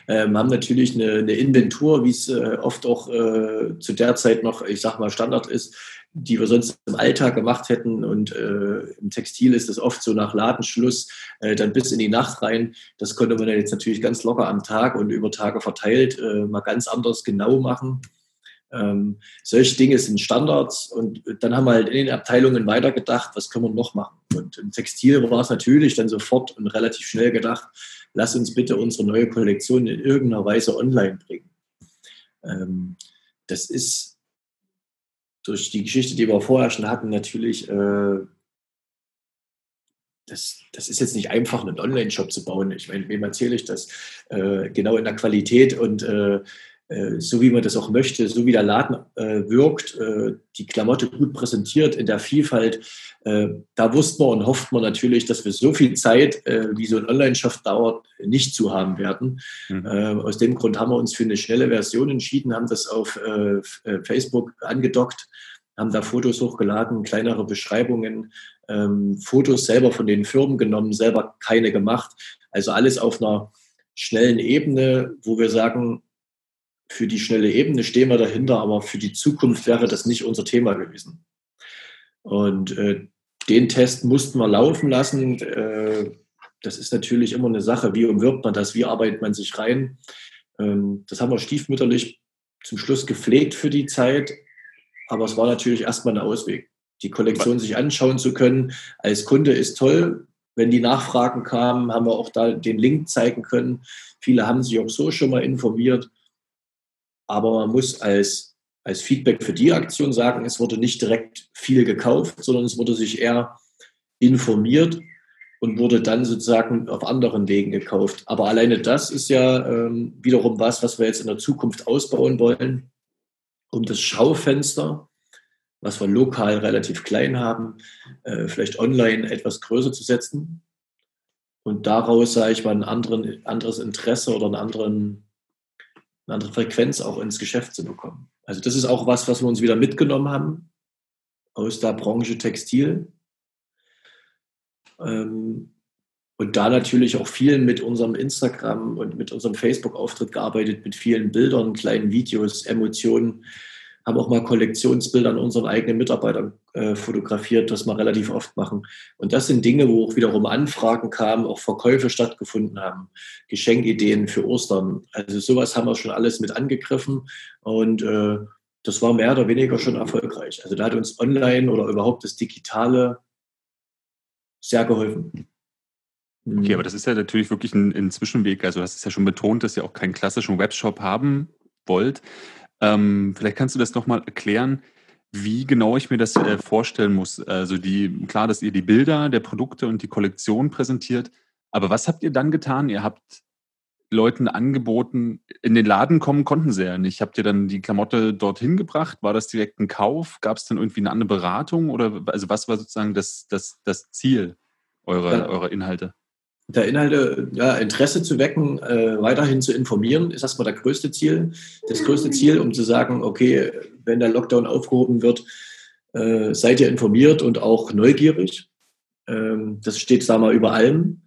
Speaker 2: Ähm, haben natürlich eine, eine Inventur, wie es äh, oft auch äh, zu der Zeit noch, ich sag mal, Standard ist, die wir sonst im Alltag gemacht hätten. Und äh, im Textil ist es oft so nach Ladenschluss äh, dann bis in die Nacht rein. Das konnte man jetzt natürlich ganz locker am Tag und über Tage verteilt äh, mal ganz anders genau machen. Ähm, solche Dinge sind Standards und dann haben wir halt in den Abteilungen weitergedacht, was können wir noch machen. Und im Textil war es natürlich dann sofort und relativ schnell gedacht, lass uns bitte unsere neue Kollektion in irgendeiner Weise online bringen. Ähm, das ist durch die Geschichte, die wir vorher schon hatten, natürlich, äh, das, das ist jetzt nicht einfach, einen Online-Shop zu bauen. Ich meine, wem erzähle ich das? Äh, genau in der Qualität und äh, so wie man das auch möchte, so wie der Laden äh, wirkt, äh, die Klamotte gut präsentiert in der Vielfalt, da wussten wir und hofft man natürlich, dass wir so viel Zeit, wie so ein Online-Shop dauert, nicht zu haben werden. Mhm. aus dem Grund haben wir uns für eine schnelle Version entschieden, haben das auf Facebook angedockt haben da Fotos hochgeladen, kleinere Beschreibungen, ähm, Fotos selber von den Firmen genommen, selber keine gemacht. Also alles auf einer schnellen Ebene, wo wir sagen, für die schnelle Ebene stehen wir dahinter, aber für die Zukunft wäre das nicht unser Thema gewesen. Und äh, den Test mussten wir laufen lassen. Äh, das ist natürlich immer eine Sache, wie umwirbt man das, wie arbeitet man sich rein. Ähm, das haben wir stiefmütterlich zum Schluss gepflegt für die Zeit, aber es war natürlich erstmal ein Ausweg. Die Kollektion sich anschauen zu können als Kunde ist toll. Wenn die Nachfragen kamen, haben wir auch da den Link zeigen können. Viele haben sich auch so schon mal informiert. Aber man muss als, als Feedback für die Aktion sagen, es wurde nicht direkt viel gekauft, sondern es wurde sich eher informiert und wurde dann sozusagen auf anderen Wegen gekauft. Aber alleine das ist ja ähm, wiederum was, was wir jetzt in der Zukunft ausbauen wollen um das Schaufenster, was wir lokal relativ klein haben, äh, vielleicht online etwas größer zu setzen und daraus, sage ich mal, ein anderen, anderes Interesse oder einen anderen, eine andere Frequenz auch ins Geschäft zu bekommen. Also das ist auch was, was wir uns wieder mitgenommen haben aus der Branche Textil. Ähm, und da natürlich auch viel mit unserem Instagram und mit unserem Facebook-Auftritt gearbeitet, mit vielen Bildern, kleinen Videos, Emotionen. Haben auch mal Kollektionsbilder an unseren eigenen Mitarbeitern äh, fotografiert, das wir relativ oft machen. Und das sind Dinge, wo auch wiederum Anfragen kamen, auch Verkäufe stattgefunden haben, Geschenkideen für Ostern. Also sowas haben wir schon alles mit angegriffen und äh, das war mehr oder weniger schon erfolgreich. Also da hat uns online oder überhaupt das Digitale sehr geholfen.
Speaker 1: Okay, aber das ist ja natürlich wirklich ein, ein Zwischenweg. Also, du hast es ja schon betont, dass ihr auch keinen klassischen Webshop haben wollt. Ähm, vielleicht kannst du das nochmal erklären, wie genau ich mir das äh, vorstellen muss. Also, die, klar, dass ihr die Bilder der Produkte und die Kollektion präsentiert. Aber was habt ihr dann getan? Ihr habt Leuten angeboten, in den Laden kommen konnten sie ja nicht. Habt ihr dann die Klamotte dorthin gebracht? War das direkt ein Kauf? Gab es dann irgendwie eine andere Beratung? Oder also was war sozusagen das, das, das Ziel eurer, ja. eurer Inhalte?
Speaker 2: Der Inhalte, ja, Interesse zu wecken, äh, weiterhin zu informieren, ist erstmal der größte Ziel. Das größte Ziel, um zu sagen, okay, wenn der Lockdown aufgehoben wird, äh, seid ihr informiert und auch neugierig. Ähm, das steht, sagen wir, über allem.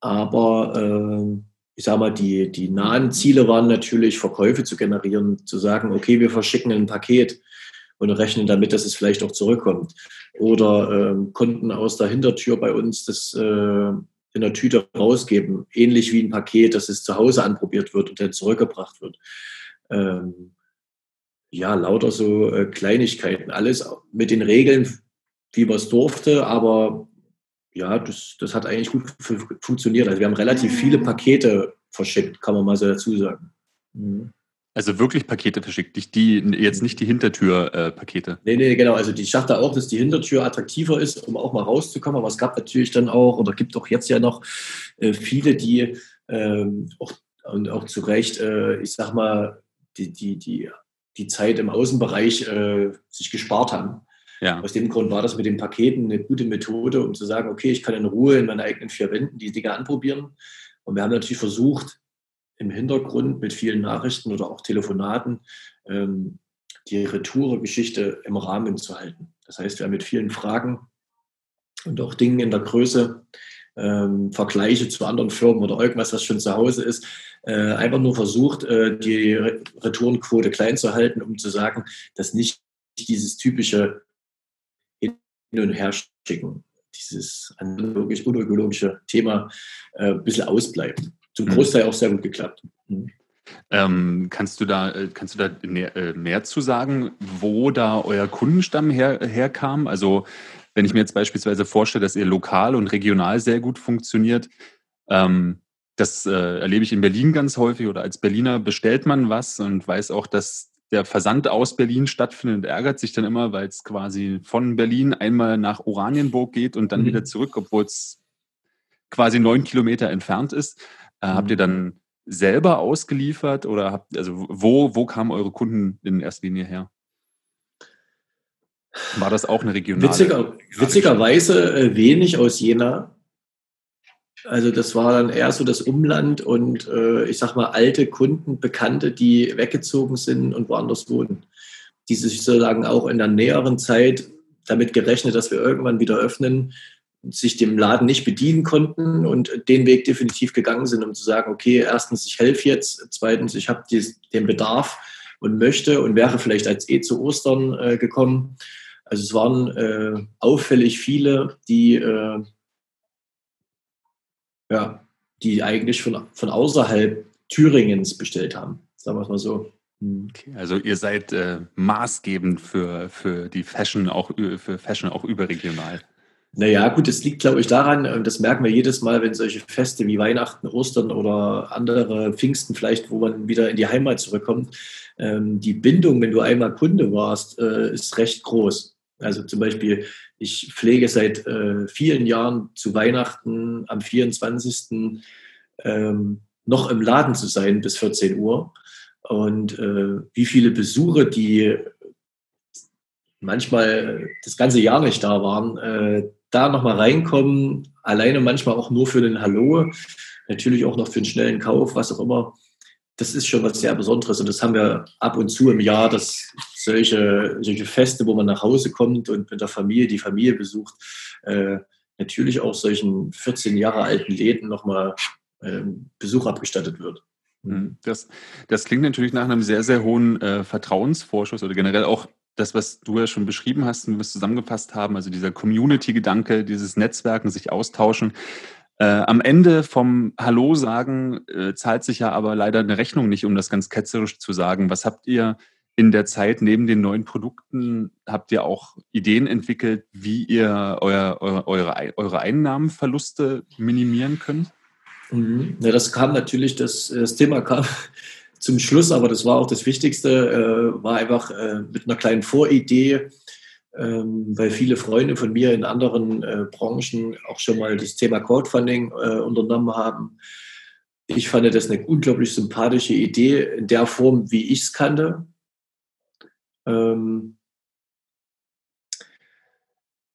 Speaker 2: Aber äh, ich sage mal, die, die nahen Ziele waren natürlich, Verkäufe zu generieren, zu sagen, okay, wir verschicken ein Paket und rechnen damit, dass es vielleicht auch zurückkommt. Oder ähm, Kunden aus der Hintertür bei uns das äh, in der Tüte rausgeben, ähnlich wie ein Paket, dass es zu Hause anprobiert wird und dann zurückgebracht wird. Ähm, ja, lauter so äh, Kleinigkeiten, alles mit den Regeln, wie man es durfte, aber ja, das, das hat eigentlich gut funktioniert. Also wir haben relativ viele Pakete verschickt, kann man mal so dazu sagen.
Speaker 1: Mhm. Also wirklich Pakete verschickt, nicht die, jetzt nicht die Hintertür-Pakete. Äh,
Speaker 2: nee, nee, genau. Also ich dachte auch, dass die Hintertür attraktiver ist, um auch mal rauszukommen. Aber es gab natürlich dann auch, oder gibt auch jetzt ja noch äh, viele, die ähm, auch, und auch zu Recht, äh, ich sag mal, die, die, die, die Zeit im Außenbereich äh, sich gespart haben. Ja. Aus dem Grund war das mit den Paketen eine gute Methode, um zu sagen, okay, ich kann in Ruhe in meinen eigenen vier Wänden die Dinge anprobieren. Und wir haben natürlich versucht, im Hintergrund mit vielen Nachrichten oder auch Telefonaten ähm, die Retour-Geschichte im Rahmen zu halten. Das heißt, wir haben mit vielen Fragen und auch Dingen in der Größe, ähm, Vergleiche zu anderen Firmen oder irgendwas, was schon zu Hause ist, äh, einfach nur versucht, äh, die Retourenquote klein zu halten, um zu sagen, dass nicht dieses typische Hin- und Herschicken, dieses analogisch unökologische Thema äh, ein bisschen ausbleibt zum mhm. Großteil auch sehr gut geklappt. Mhm.
Speaker 1: Ähm, kannst du da, äh, kannst du da mehr, äh, mehr, zu sagen, wo da euer Kundenstamm her, herkam? Also wenn ich mir jetzt beispielsweise vorstelle, dass ihr lokal und regional sehr gut funktioniert, ähm, das äh, erlebe ich in Berlin ganz häufig oder als Berliner bestellt man was und weiß auch, dass der Versand aus Berlin stattfindet und ärgert sich dann immer, weil es quasi von Berlin einmal nach Oranienburg geht und dann mhm. wieder zurück, obwohl es quasi neun Kilometer entfernt ist. Äh, mhm. Habt ihr dann selber ausgeliefert oder habt, also wo, wo kamen eure Kunden in erster Linie her? War das auch eine regionale?
Speaker 2: Witziger, witzigerweise äh, wenig aus Jena. Also das war dann eher so das Umland und äh, ich sag mal alte Kunden, Bekannte, die weggezogen sind und woanders wohnen. Die sich sozusagen auch in der näheren Zeit damit gerechnet, dass wir irgendwann wieder öffnen, sich dem Laden nicht bedienen konnten und den Weg definitiv gegangen sind, um zu sagen, okay, erstens, ich helfe jetzt, zweitens, ich habe den Bedarf und möchte und wäre vielleicht als eh zu Ostern äh, gekommen. Also es waren äh, auffällig viele, die, äh, ja, die eigentlich von, von außerhalb Thüringens bestellt haben, sagen wir es mal so.
Speaker 1: Hm. Okay, also ihr seid äh, maßgebend für, für die Fashion auch für Fashion auch überregional.
Speaker 2: Naja, gut, das liegt, glaube ich, daran, und das merken wir jedes Mal, wenn solche Feste wie Weihnachten, Ostern oder andere Pfingsten vielleicht, wo man wieder in die Heimat zurückkommt, ähm, die Bindung, wenn du einmal Kunde warst, äh, ist recht groß. Also zum Beispiel, ich pflege seit äh, vielen Jahren zu Weihnachten am 24. Ähm, noch im Laden zu sein bis 14 Uhr. Und äh, wie viele Besuche, die manchmal das ganze Jahr nicht da waren, äh, da nochmal reinkommen, alleine manchmal auch nur für den Hallo, natürlich auch noch für einen schnellen Kauf, was auch immer. das ist schon was sehr Besonderes und das haben wir ab und zu im Jahr, dass solche, solche Feste, wo man nach Hause kommt und mit der Familie die Familie besucht, äh, natürlich auch solchen 14 Jahre alten Läden nochmal äh, Besuch abgestattet wird.
Speaker 1: Mhm. Das, das klingt natürlich nach einem sehr, sehr hohen äh, Vertrauensvorschuss oder generell auch das, was du ja schon beschrieben hast und es zusammengefasst haben, also dieser Community-Gedanke, dieses Netzwerken, sich austauschen. Äh, am Ende vom Hallo sagen äh, zahlt sich ja aber leider eine Rechnung nicht, um das ganz ketzerisch zu sagen. Was habt ihr in der Zeit neben den neuen Produkten, habt ihr auch Ideen entwickelt, wie ihr euer, eure, eure, eure Einnahmenverluste minimieren könnt?
Speaker 2: Mhm. Ja, das kam natürlich, das, das Thema kam zum Schluss, aber das war auch das Wichtigste, äh, war einfach äh, mit einer kleinen Voridee, ähm, weil viele Freunde von mir in anderen äh, Branchen auch schon mal das Thema Crowdfunding äh, unternommen haben. Ich fand das eine unglaublich sympathische Idee in der Form, wie ich es kannte. Ähm,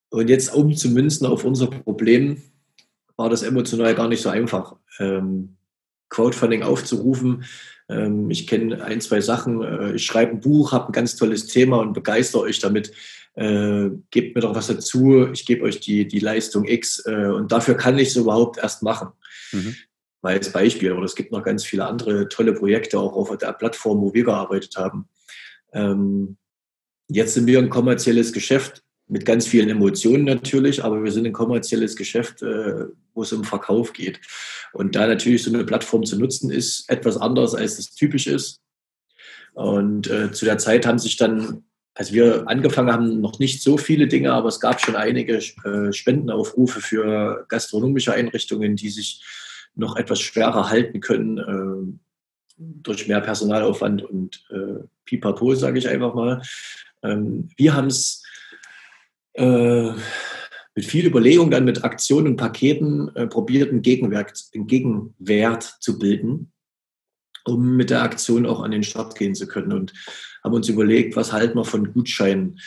Speaker 2: und jetzt umzumünzen auf unser Problem, war das emotional gar nicht so einfach. Ähm, Crowdfunding aufzurufen. Ähm, ich kenne ein, zwei Sachen. Äh, ich schreibe ein Buch, habe ein ganz tolles Thema und begeistere euch damit. Äh, gebt mir doch was dazu. Ich gebe euch die, die Leistung X äh, und dafür kann ich es überhaupt erst machen. Mhm. Mal als Beispiel. Oder es gibt noch ganz viele andere tolle Projekte auch auf der Plattform, wo wir gearbeitet haben. Ähm, jetzt sind wir ein kommerzielles Geschäft mit ganz vielen Emotionen natürlich, aber wir sind ein kommerzielles Geschäft, äh, wo es um Verkauf geht. Und da natürlich so eine Plattform zu nutzen, ist etwas anders, als es typisch ist. Und äh, zu der Zeit haben sich dann, als wir angefangen haben, noch nicht so viele Dinge, aber es gab schon einige äh, Spendenaufrufe für gastronomische Einrichtungen, die sich noch etwas schwerer halten können äh, durch mehr Personalaufwand und äh, Pipapo, sage ich einfach mal. Ähm, wir haben es äh, mit viel Überlegung dann mit Aktionen und Paketen äh, probiert, einen Gegenwert, einen Gegenwert zu bilden, um mit der Aktion auch an den Start gehen zu können. Und haben uns überlegt, was halten wir von Gutscheinen,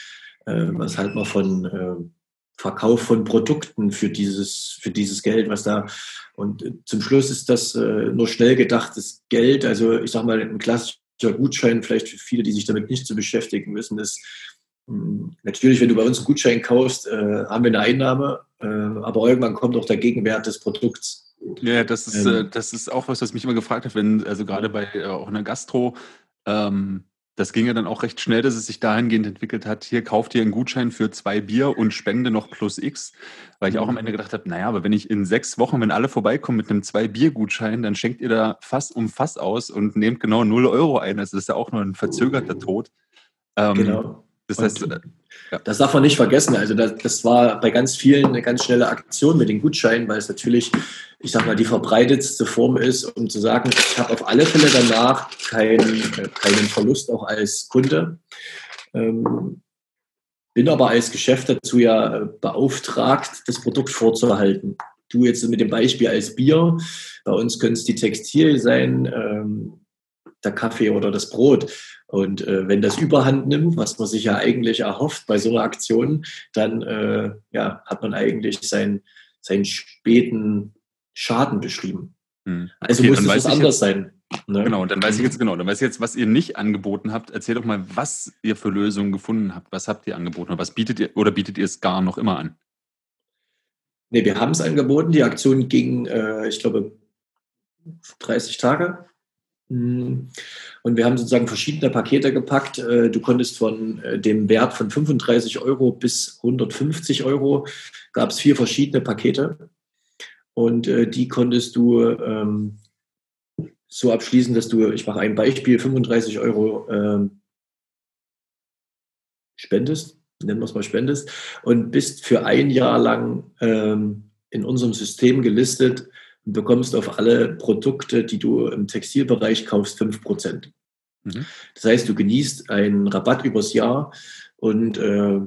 Speaker 2: äh, was halten wir von äh, Verkauf von Produkten für dieses, für dieses Geld, was da. Und zum Schluss ist das äh, nur schnell gedachtes Geld. Also ich sage mal, ein klassischer Gutschein, vielleicht für viele, die sich damit nicht zu beschäftigen wissen, ist natürlich, wenn du bei uns einen Gutschein kaufst, äh, haben wir eine Einnahme, äh, aber irgendwann kommt auch der Gegenwert des Produkts.
Speaker 1: Ja, das ist, ähm, äh, das ist auch was, was mich immer gefragt hat, wenn, also gerade bei äh, auch einer Gastro, ähm, das ging ja dann auch recht schnell, dass es sich dahingehend entwickelt hat, hier kauft ihr einen Gutschein für zwei Bier und spende noch plus X, weil ich auch am mhm. Ende gedacht habe, naja, aber wenn ich in sechs Wochen, wenn alle vorbeikommen mit einem Zwei-Bier-Gutschein, dann schenkt ihr da Fass um Fass aus und nehmt genau 0 Euro ein. Also das ist ja auch nur ein verzögerter Tod. Ähm, genau.
Speaker 2: Das heißt, und, ja. das darf man nicht vergessen. Also das, das, war bei ganz vielen eine ganz schnelle Aktion mit den Gutscheinen, weil es natürlich, ich sag mal, die verbreitetste Form ist, um zu sagen, ich habe auf alle Fälle danach keinen, keinen Verlust auch als Kunde. Ähm, bin aber als Geschäft dazu ja beauftragt, das Produkt vorzuhalten. Du jetzt mit dem Beispiel als Bier, bei uns können es die Textil sein, ähm, der Kaffee oder das Brot. Und äh, wenn das Überhand nimmt, was man sich ja eigentlich erhofft bei so einer Aktion, dann äh, ja, hat man eigentlich seinen, seinen späten Schaden beschrieben. Hm. Also okay, muss es was anders jetzt, sein.
Speaker 1: Ne? Genau, dann weiß ich jetzt genau, dann weiß ich jetzt, was ihr nicht angeboten habt. Erzähl doch mal, was ihr für Lösungen gefunden habt. Was habt ihr angeboten? Was bietet ihr oder bietet ihr es gar noch immer an?
Speaker 2: Nee, wir haben es angeboten. Die Aktion ging, äh, ich glaube, 30 Tage. Hm. Und wir haben sozusagen verschiedene Pakete gepackt. Äh, du konntest von äh, dem Wert von 35 Euro bis 150 Euro gab es vier verschiedene Pakete. Und äh, die konntest du ähm, so abschließen, dass du, ich mache ein Beispiel, 35 Euro ähm, spendest, nennen wir es mal spendest, und bist für ein Jahr lang ähm, in unserem System gelistet und bekommst auf alle Produkte, die du im Textilbereich kaufst, 5%. Mhm. Das heißt, du genießt einen Rabatt übers Jahr und äh,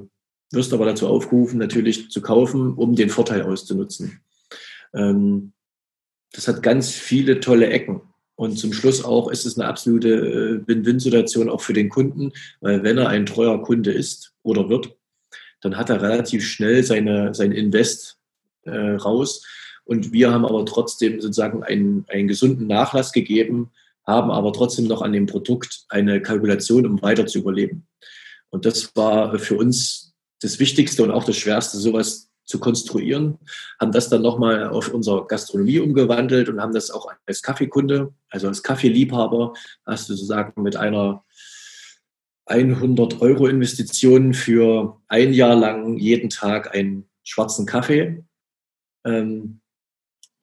Speaker 2: wirst aber dazu aufgerufen, natürlich zu kaufen, um den Vorteil auszunutzen. Ähm, das hat ganz viele tolle Ecken. Und zum Schluss auch ist es eine absolute äh, Win-Win-Situation auch für den Kunden, weil wenn er ein treuer Kunde ist oder wird, dann hat er relativ schnell seine, sein Invest äh, raus und wir haben aber trotzdem sozusagen einen, einen gesunden Nachlass gegeben, haben aber trotzdem noch an dem Produkt eine Kalkulation, um weiter zu überleben. Und das war für uns das Wichtigste und auch das Schwerste, sowas zu konstruieren, haben das dann nochmal auf unsere Gastronomie umgewandelt und haben das auch als Kaffeekunde, also als Kaffeeliebhaber, hast du sozusagen mit einer 100 Euro Investition für ein Jahr lang jeden Tag einen schwarzen Kaffee, ähm,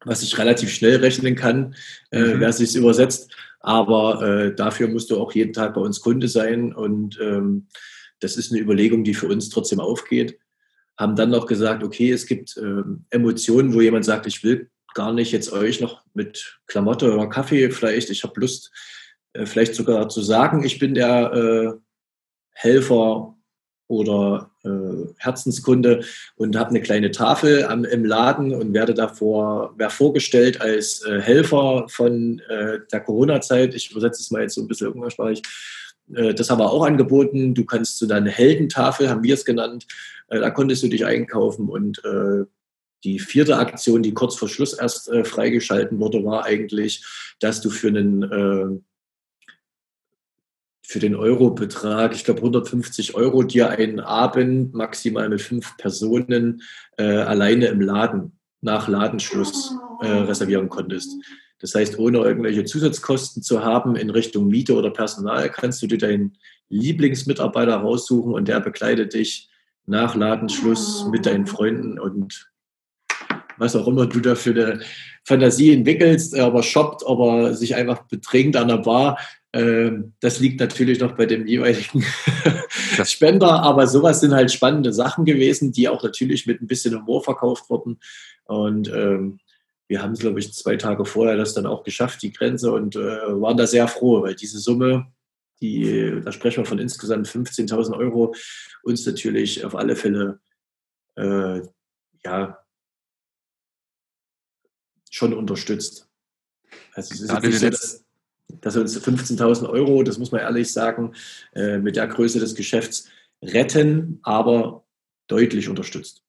Speaker 2: was ich relativ schnell rechnen kann, äh, mhm. wer sich übersetzt. Aber äh, dafür musst du auch jeden Tag bei uns Kunde sein und ähm, das ist eine Überlegung, die für uns trotzdem aufgeht haben dann noch gesagt, okay, es gibt ähm, Emotionen, wo jemand sagt, ich will gar nicht jetzt euch noch mit Klamotte oder Kaffee vielleicht, ich habe Lust, äh, vielleicht sogar zu sagen, ich bin der äh, Helfer oder äh, Herzenskunde und habe eine kleine Tafel am, im Laden und werde davor wer vorgestellt als äh, Helfer von äh, der Corona-Zeit. Ich übersetze es mal jetzt so ein bisschen umgangssprachlich. Äh, das haben wir auch angeboten. Du kannst zu deiner Heldentafel, haben wir es genannt, äh, da konntest du dich einkaufen und äh, die vierte Aktion, die kurz vor Schluss erst freigeschalten wurde, war eigentlich, dass du für einen für den Eurobetrag, ich glaube 150 Euro, dir einen Abend maximal mit fünf Personen äh, alleine im Laden nach Ladenschluss äh, reservieren konntest. Das heißt, ohne irgendwelche Zusatzkosten zu haben in Richtung Miete oder Personal, kannst du dir deinen Lieblingsmitarbeiter raussuchen und der begleitet dich nach Ladenschluss mit deinen Freunden und was auch immer du da für eine Fantasie entwickelst, aber shoppt, aber sich einfach betrinkt an der Bar. Ähm, das liegt natürlich noch bei dem jeweiligen Spender, aber sowas sind halt spannende Sachen gewesen, die auch natürlich mit ein bisschen Humor verkauft wurden. Und ähm, wir haben es, glaube ich, zwei Tage vorher das dann auch geschafft, die Grenze, und äh, waren da sehr froh, weil diese Summe, die, da sprechen wir von insgesamt 15.000 Euro, uns natürlich auf alle Fälle äh, ja, schon unterstützt. Also es ist jetzt nicht so, dass, dass uns 15.000 Euro, das muss man ehrlich sagen, äh, mit der Größe des Geschäfts retten, aber deutlich unterstützt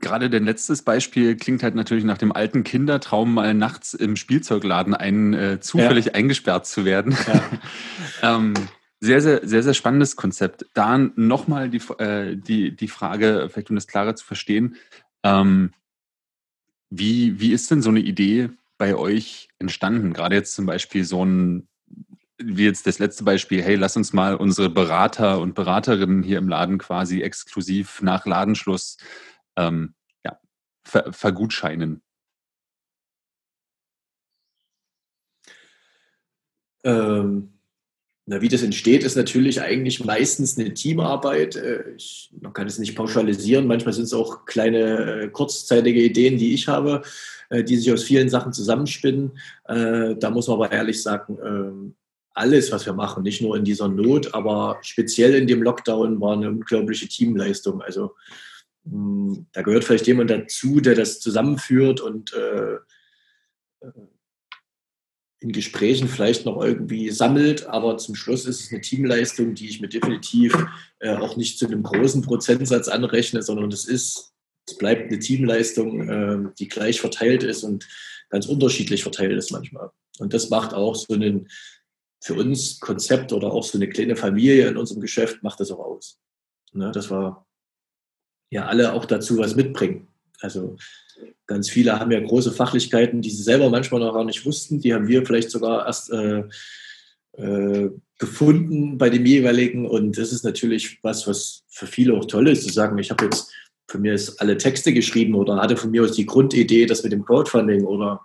Speaker 1: gerade dein letztes Beispiel klingt halt natürlich nach dem alten Kindertraum, mal nachts im Spielzeugladen ein, äh, zufällig ja. eingesperrt zu werden. Ja. ähm, sehr, sehr, sehr, sehr spannendes Konzept. Da nochmal die, äh, die, die Frage, vielleicht um das klarer zu verstehen, ähm, wie, wie ist denn so eine Idee bei euch entstanden? Gerade jetzt zum Beispiel so ein, wie jetzt das letzte Beispiel, hey, lass uns mal unsere Berater und Beraterinnen hier im Laden quasi exklusiv nach Ladenschluss ähm, ja, ver vergutscheinen?
Speaker 2: Ähm, na, wie das entsteht, ist natürlich eigentlich meistens eine Teamarbeit. Äh, ich, man kann es nicht pauschalisieren. Manchmal sind es auch kleine, äh, kurzzeitige Ideen, die ich habe, äh, die sich aus vielen Sachen zusammenspinnen. Da muss man aber ehrlich sagen, ähm, alles, was wir machen, nicht nur in dieser Not, aber speziell in dem Lockdown, war eine unglaubliche Teamleistung. Also hm, da gehört vielleicht jemand dazu, der das zusammenführt und in Gesprächen vielleicht noch irgendwie sammelt, aber zum Schluss ist es eine Teamleistung, die ich mir definitiv äh, auch nicht zu einem großen Prozentsatz anrechne, sondern es ist, es bleibt eine Teamleistung, äh, die gleich verteilt ist und ganz unterschiedlich verteilt ist manchmal. Und das macht auch so ein für uns Konzept oder auch so eine kleine Familie in unserem Geschäft macht das auch aus. Ne, das war ja alle auch dazu was mitbringen. Also ganz viele haben ja große Fachlichkeiten, die sie selber manchmal noch gar nicht wussten. Die haben wir vielleicht sogar erst äh, äh, gefunden bei dem jeweiligen. Und das ist natürlich was, was für viele auch toll ist, zu sagen, ich habe jetzt von mir ist alle Texte geschrieben oder hatte von mir aus die Grundidee, das mit dem Crowdfunding oder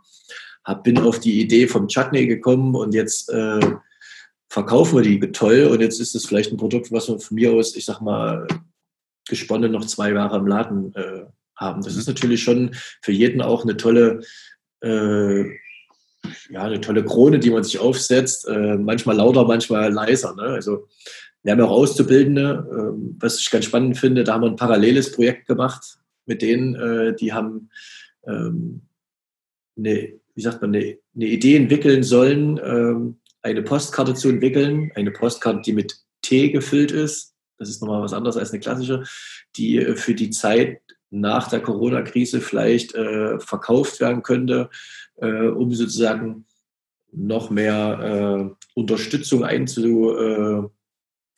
Speaker 2: hab, bin auf die Idee vom Chutney gekommen und jetzt äh, verkaufen wir die toll und jetzt ist es vielleicht ein Produkt, was man von mir aus, ich sag mal, gesponnen noch zwei Jahre im Laden äh, haben. Das ist natürlich schon für jeden auch eine tolle, äh, ja, eine tolle Krone, die man sich aufsetzt. Äh, manchmal lauter, manchmal leiser. Ne? Also wir haben auch Auszubildende, äh, was ich ganz spannend finde. Da haben wir ein paralleles Projekt gemacht mit denen, äh, die haben ähm, eine, wie sagt man, eine, eine Idee entwickeln sollen, ähm, eine Postkarte zu entwickeln, eine Postkarte, die mit Tee gefüllt ist das ist nochmal was anderes als eine klassische, die äh, für die Zeit nach der Corona-Krise vielleicht äh, verkauft werden könnte, äh, um sozusagen noch mehr äh, Unterstützung einzu, äh,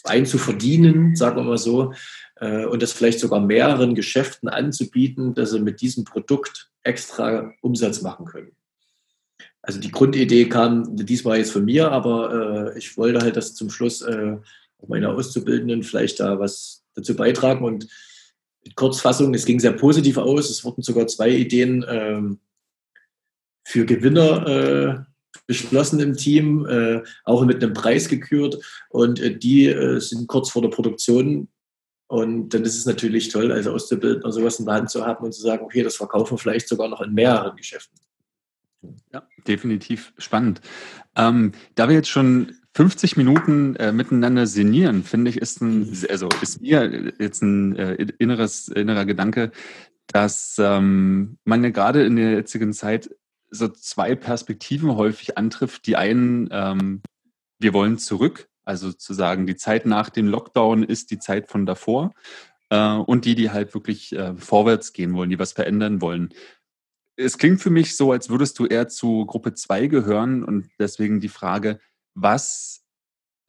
Speaker 2: einzuverdienen, sagen wir mal so, äh, und das vielleicht sogar mehreren Geschäften anzubieten, dass sie mit diesem Produkt extra Umsatz machen können. Also die Grundidee kam diesmal jetzt von mir, aber äh, ich wollte halt, dass zum Schluss meine Auszubildenden vielleicht da was dazu beitragen und Kurzfassung, es ging sehr positiv aus. Es wurden sogar zwei Ideen ähm, für Gewinner äh, beschlossen im Team, äh, auch mit einem Preis gekürt und äh, die äh, sind kurz vor der Produktion. Und dann ist es natürlich toll, als Auszubildender sowas in der Hand zu haben und zu sagen, okay, das verkaufen wir vielleicht sogar noch in mehreren Geschäften.
Speaker 1: Ja, definitiv spannend. Ähm, da wir jetzt schon 50 Minuten äh, miteinander sinnieren, finde ich, ist ein, also ist mir jetzt ein äh, inneres, innerer Gedanke, dass ähm, man ja gerade in der jetzigen Zeit so zwei Perspektiven häufig antrifft. Die einen, ähm, wir wollen zurück, also zu sagen, die Zeit nach dem Lockdown ist die Zeit von davor. Äh, und die, die halt wirklich äh, vorwärts gehen wollen, die was verändern wollen. Es klingt für mich so, als würdest du eher zu Gruppe 2 gehören und deswegen die Frage, was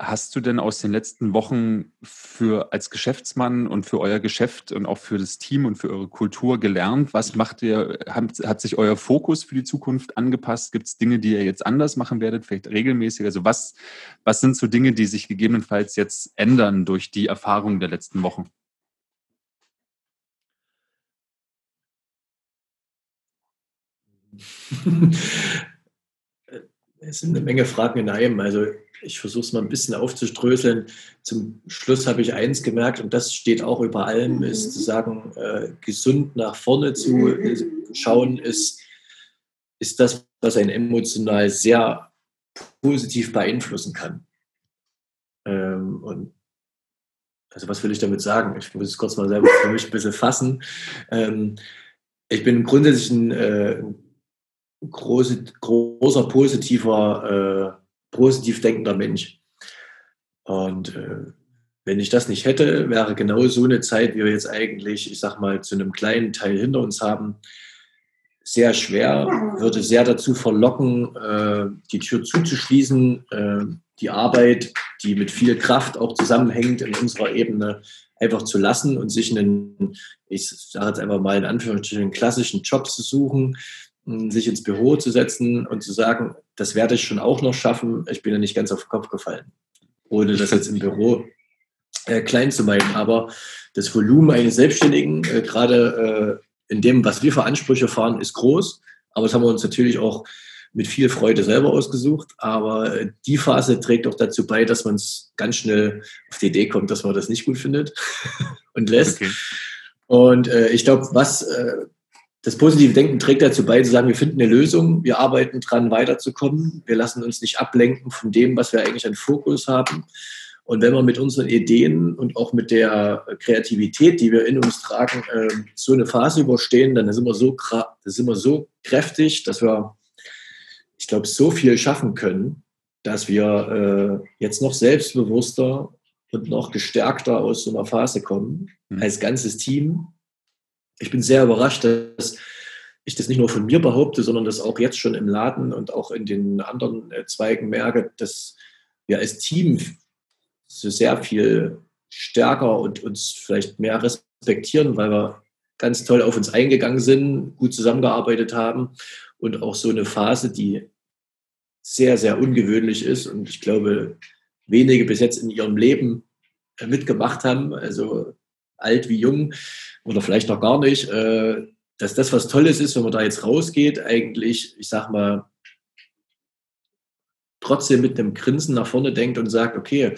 Speaker 1: hast du denn aus den letzten Wochen für als Geschäftsmann und für euer Geschäft und auch für das Team und für eure Kultur gelernt? Was macht ihr? Hat, hat sich euer Fokus für die Zukunft angepasst? Gibt es Dinge, die ihr jetzt anders machen werdet, vielleicht regelmäßig? Also was, was sind so Dinge, die sich gegebenenfalls jetzt ändern durch die Erfahrungen der letzten Wochen?
Speaker 2: Es sind eine Menge Fragen in einem. Also ich versuche es mal ein bisschen aufzuströseln. Zum Schluss habe ich eins gemerkt, und das steht auch über allem, ist zu sagen, äh, gesund nach vorne zu schauen, ist, ist das, was einen emotional sehr positiv beeinflussen kann. Ähm, und also was will ich damit sagen? Ich muss es kurz mal selber für mich ein bisschen fassen. Ähm, ich bin grundsätzlich ein, äh, große, großer positiver, äh, positiv denkender Mensch. Und äh, wenn ich das nicht hätte, wäre genau so eine Zeit, wie wir jetzt eigentlich, ich sag mal, zu einem kleinen Teil hinter uns haben, sehr schwer, würde sehr dazu verlocken, äh, die Tür zuzuschließen, äh, die Arbeit, die mit viel Kraft auch zusammenhängt in unserer Ebene, einfach zu lassen und sich einen, ich sage jetzt einfach mal in Anführungsstrichen, klassischen Job zu suchen, sich ins Büro zu setzen und zu sagen, das werde ich schon auch noch schaffen, ich bin ja nicht ganz auf den Kopf gefallen. Ohne das jetzt im Büro äh, klein zu meinen. Aber das Volumen eines Selbstständigen, äh, gerade äh, in dem, was wir für Ansprüche fahren, ist groß. Aber das haben wir uns natürlich auch mit viel Freude selber ausgesucht. Aber äh, die Phase trägt auch dazu bei, dass man es ganz schnell auf die Idee kommt, dass man das nicht gut findet und lässt. Okay. Und äh, ich glaube, was äh, das positive Denken trägt dazu bei, zu sagen, wir finden eine Lösung, wir arbeiten dran, weiterzukommen, wir lassen uns nicht ablenken von dem, was wir eigentlich an Fokus haben. Und wenn wir mit unseren Ideen und auch mit der Kreativität, die wir in uns tragen, ähm, so eine Phase überstehen, dann sind wir so, sind wir so kräftig, dass wir, ich glaube, so viel schaffen können, dass wir äh, jetzt noch selbstbewusster und noch gestärkter aus so einer Phase kommen, mhm. als ganzes Team ich bin sehr überrascht, dass ich das nicht nur von mir behaupte, sondern das auch jetzt schon im Laden und auch in den anderen äh, Zweigen merke, dass wir als Team so sehr viel stärker und uns vielleicht mehr respektieren, weil wir ganz toll auf uns eingegangen sind, gut zusammengearbeitet haben und auch so eine Phase, die sehr, sehr ungewöhnlich ist und ich glaube, wenige bis jetzt in ihrem Leben äh, mitgemacht haben. Also alt wie jung oder vielleicht noch gar nicht, äh, dass das was Tolles ist, wenn man da jetzt rausgeht, eigentlich, ich sag mal, trotzdem mit einem Grinsen nach vorne denkt und sagt, okay,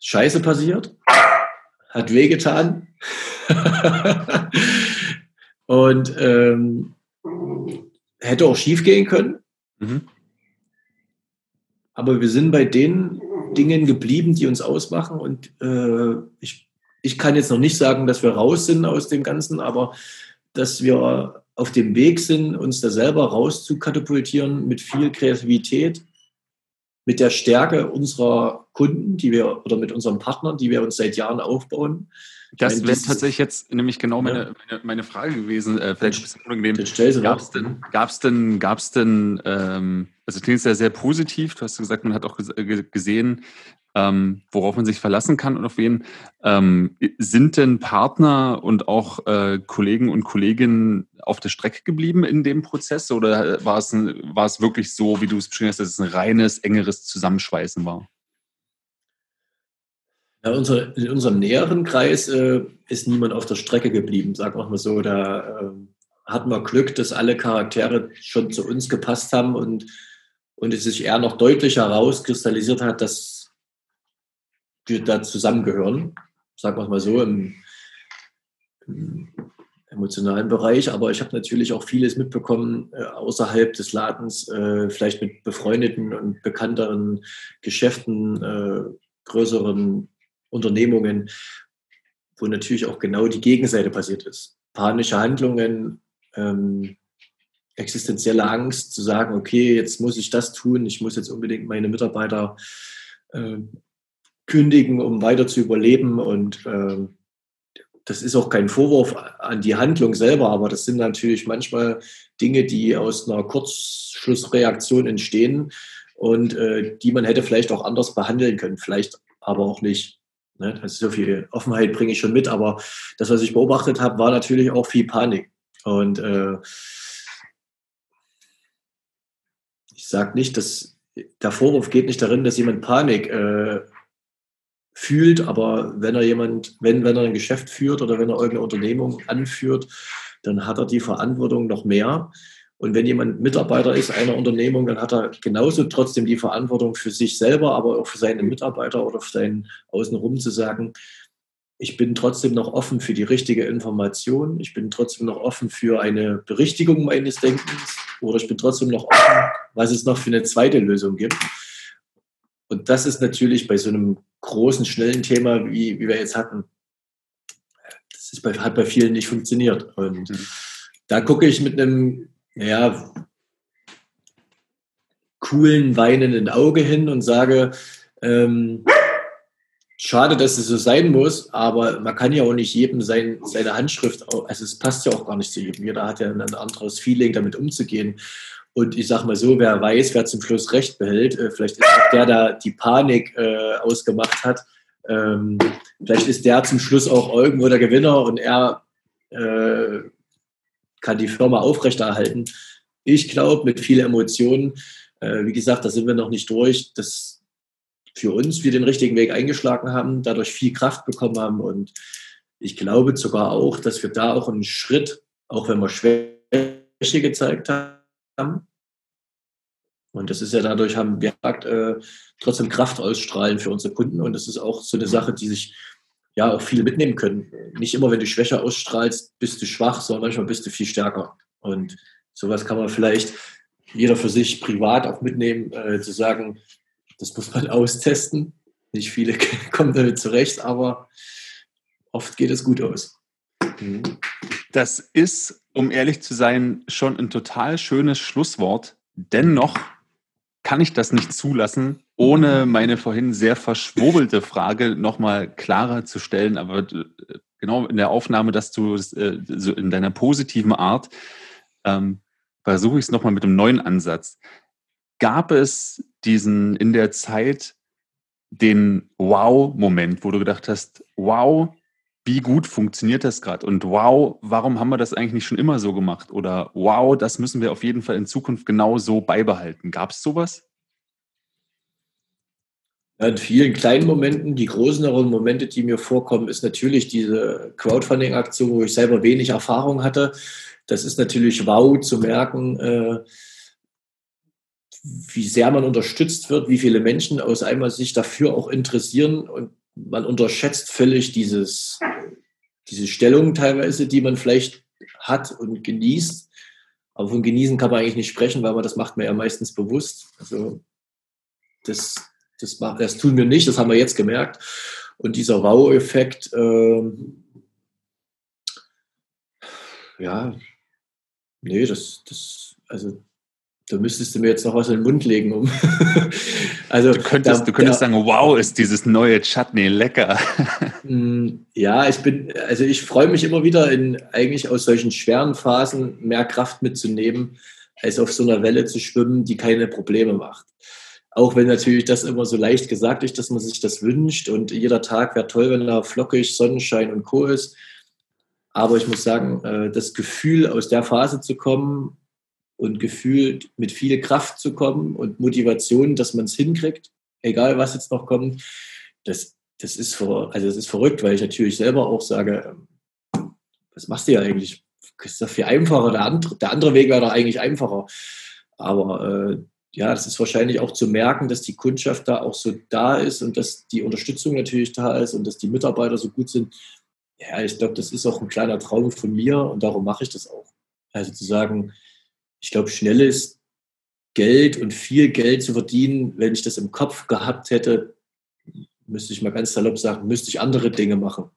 Speaker 2: Scheiße passiert, hat wehgetan und ähm, hätte auch schief gehen können. Mhm. Aber wir sind bei den Dingen geblieben, die uns ausmachen und äh, ich ich kann jetzt noch nicht sagen, dass wir raus sind aus dem Ganzen, aber dass wir auf dem Weg sind, uns da selber raus zu katapultieren mit viel Kreativität, mit der Stärke unserer Kunden, die wir oder mit unseren Partnern, die wir uns seit Jahren aufbauen.
Speaker 1: Das wäre tatsächlich jetzt nämlich genau meine, ja. meine, meine, Frage gewesen. Äh, vielleicht ein bisschen unangenehm. Gab es denn, gab's denn, gab's denn ähm, also klingt ja sehr positiv. Du hast gesagt, man hat auch gesehen, ähm, worauf man sich verlassen kann und auf wen. Ähm, sind denn Partner und auch äh, Kollegen und Kolleginnen auf der Strecke geblieben in dem Prozess oder war es, ein, war es wirklich so, wie du es beschrieben hast, dass es ein reines, engeres Zusammenschweißen war?
Speaker 2: Ja, unser, in unserem näheren Kreis äh, ist niemand auf der Strecke geblieben, sagen wir mal so. Da äh, hatten wir Glück, dass alle Charaktere schon zu uns gepasst haben und, und es sich eher noch deutlicher herauskristallisiert hat, dass da zusammengehören, sagen wir mal so, im, im emotionalen Bereich. Aber ich habe natürlich auch vieles mitbekommen äh, außerhalb des Ladens, äh, vielleicht mit befreundeten und bekannteren Geschäften, äh, größeren Unternehmungen, wo natürlich auch genau die Gegenseite passiert ist. Panische Handlungen, ähm, existenzielle Angst, zu sagen, okay, jetzt muss ich das tun, ich muss jetzt unbedingt meine Mitarbeiter äh, kündigen, um weiter zu überleben. Und äh, das ist auch kein Vorwurf an die Handlung selber, aber das sind natürlich manchmal Dinge, die aus einer Kurzschlussreaktion entstehen und äh, die man hätte vielleicht auch anders behandeln können, vielleicht aber auch nicht. Ne? Also so viel Offenheit bringe ich schon mit, aber das, was ich beobachtet habe, war natürlich auch viel Panik. Und äh, ich sage nicht, dass der Vorwurf geht nicht darin, dass jemand Panik äh, fühlt, aber wenn er jemand, wenn, wenn er ein Geschäft führt oder wenn er irgendeine Unternehmung anführt, dann hat er die Verantwortung noch mehr. Und wenn jemand Mitarbeiter ist einer Unternehmung, dann hat er genauso trotzdem die Verantwortung für sich selber, aber auch für seine Mitarbeiter oder für seinen Außenrum zu sagen, ich bin trotzdem noch offen für die richtige Information, ich bin trotzdem noch offen für eine Berichtigung meines Denkens oder ich bin trotzdem noch offen, was es noch für eine zweite Lösung gibt. Und das ist natürlich bei so einem großen, schnellen Thema, wie, wie wir jetzt hatten, das ist bei, hat bei vielen nicht funktioniert. Und mhm. da gucke ich mit einem ja, coolen, weinenden Auge hin und sage, ähm, schade, dass es so sein muss, aber man kann ja auch nicht jedem sein, seine Handschrift, also es passt ja auch gar nicht zu jedem. Jeder hat ja ein anderes Feeling, damit umzugehen. Und ich sage mal so, wer weiß, wer zum Schluss Recht behält, äh, vielleicht ist auch der, der die Panik äh, ausgemacht hat, ähm, vielleicht ist der zum Schluss auch irgendwo der Gewinner und er äh, kann die Firma aufrechterhalten. Ich glaube, mit vielen Emotionen, äh, wie gesagt, da sind wir noch nicht durch, dass für uns wir den richtigen Weg eingeschlagen haben, dadurch viel Kraft bekommen haben und ich glaube sogar auch, dass wir da auch einen Schritt, auch wenn wir Schwäche gezeigt haben, und das ist ja dadurch, haben wir äh, trotzdem Kraft ausstrahlen für unsere Kunden. Und das ist auch so eine Sache, die sich ja auch viele mitnehmen können. Nicht immer, wenn du Schwäche ausstrahlst, bist du schwach, sondern manchmal bist du viel stärker. Und sowas kann man vielleicht jeder für sich privat auch mitnehmen, äh, zu sagen, das muss man austesten. Nicht viele kommen damit zurecht, aber oft geht es gut aus.
Speaker 1: Mhm. Das ist, um ehrlich zu sein, schon ein total schönes Schlusswort. Dennoch kann ich das nicht zulassen, ohne meine vorhin sehr verschwurbelte Frage nochmal klarer zu stellen, aber äh, genau in der Aufnahme, dass du äh, in deiner positiven Art ähm, versuche ich es nochmal mit einem neuen Ansatz. Gab es diesen in der Zeit den Wow-Moment, wo du gedacht hast, wow, wie gut funktioniert das gerade? Und wow, warum haben wir das eigentlich nicht schon immer so gemacht? Oder wow, das müssen wir auf jeden Fall in Zukunft genau so beibehalten. Gab es sowas?
Speaker 2: in vielen kleinen Momenten, die größeren Momente, die mir vorkommen, ist natürlich diese Crowdfunding-Aktion, wo ich selber wenig Erfahrung hatte. Das ist natürlich wow zu merken, äh, wie sehr man unterstützt wird, wie viele Menschen aus einmal sich dafür auch interessieren und man unterschätzt völlig dieses, diese Stellung teilweise, die man vielleicht hat und genießt. Aber von genießen kann man eigentlich nicht sprechen, weil man das macht man ja meistens bewusst. Also das das, das tun wir nicht, das haben wir jetzt gemerkt. Und dieser Wow-Effekt, äh, ja, nee, das, das, also da müsstest du mir jetzt noch was in den Mund legen, um
Speaker 1: Also, du könntest, da, du könntest da, sagen, wow, ist dieses neue Chutney lecker.
Speaker 2: Mm, ja, ich bin, also ich freue mich immer wieder in eigentlich aus solchen schweren Phasen mehr Kraft mitzunehmen, als auf so einer Welle zu schwimmen, die keine Probleme macht. Auch wenn natürlich das immer so leicht gesagt ist, dass man sich das wünscht und jeder Tag wäre toll, wenn da flockig, Sonnenschein und Co. ist. Aber ich muss sagen, äh, das Gefühl, aus der Phase zu kommen und gefühlt mit viel Kraft zu kommen und Motivation, dass man es hinkriegt, egal was jetzt noch kommt, das, das, ist, ver, also das ist verrückt, weil ich natürlich selber auch sage, ähm, was machst du ja eigentlich? Ist doch viel einfacher. Der andere, der andere Weg wäre doch eigentlich einfacher. Aber äh, ja, das ist wahrscheinlich auch zu merken, dass die Kundschaft da auch so da ist und dass die Unterstützung natürlich da ist und dass die Mitarbeiter so gut sind. Ja, ich glaube, das ist auch ein kleiner Traum von mir und darum mache ich das auch. Also zu sagen, ich glaube, schnelles Geld und viel Geld zu verdienen, wenn ich das im Kopf gehabt hätte, müsste ich mal ganz salopp sagen, müsste ich andere Dinge machen.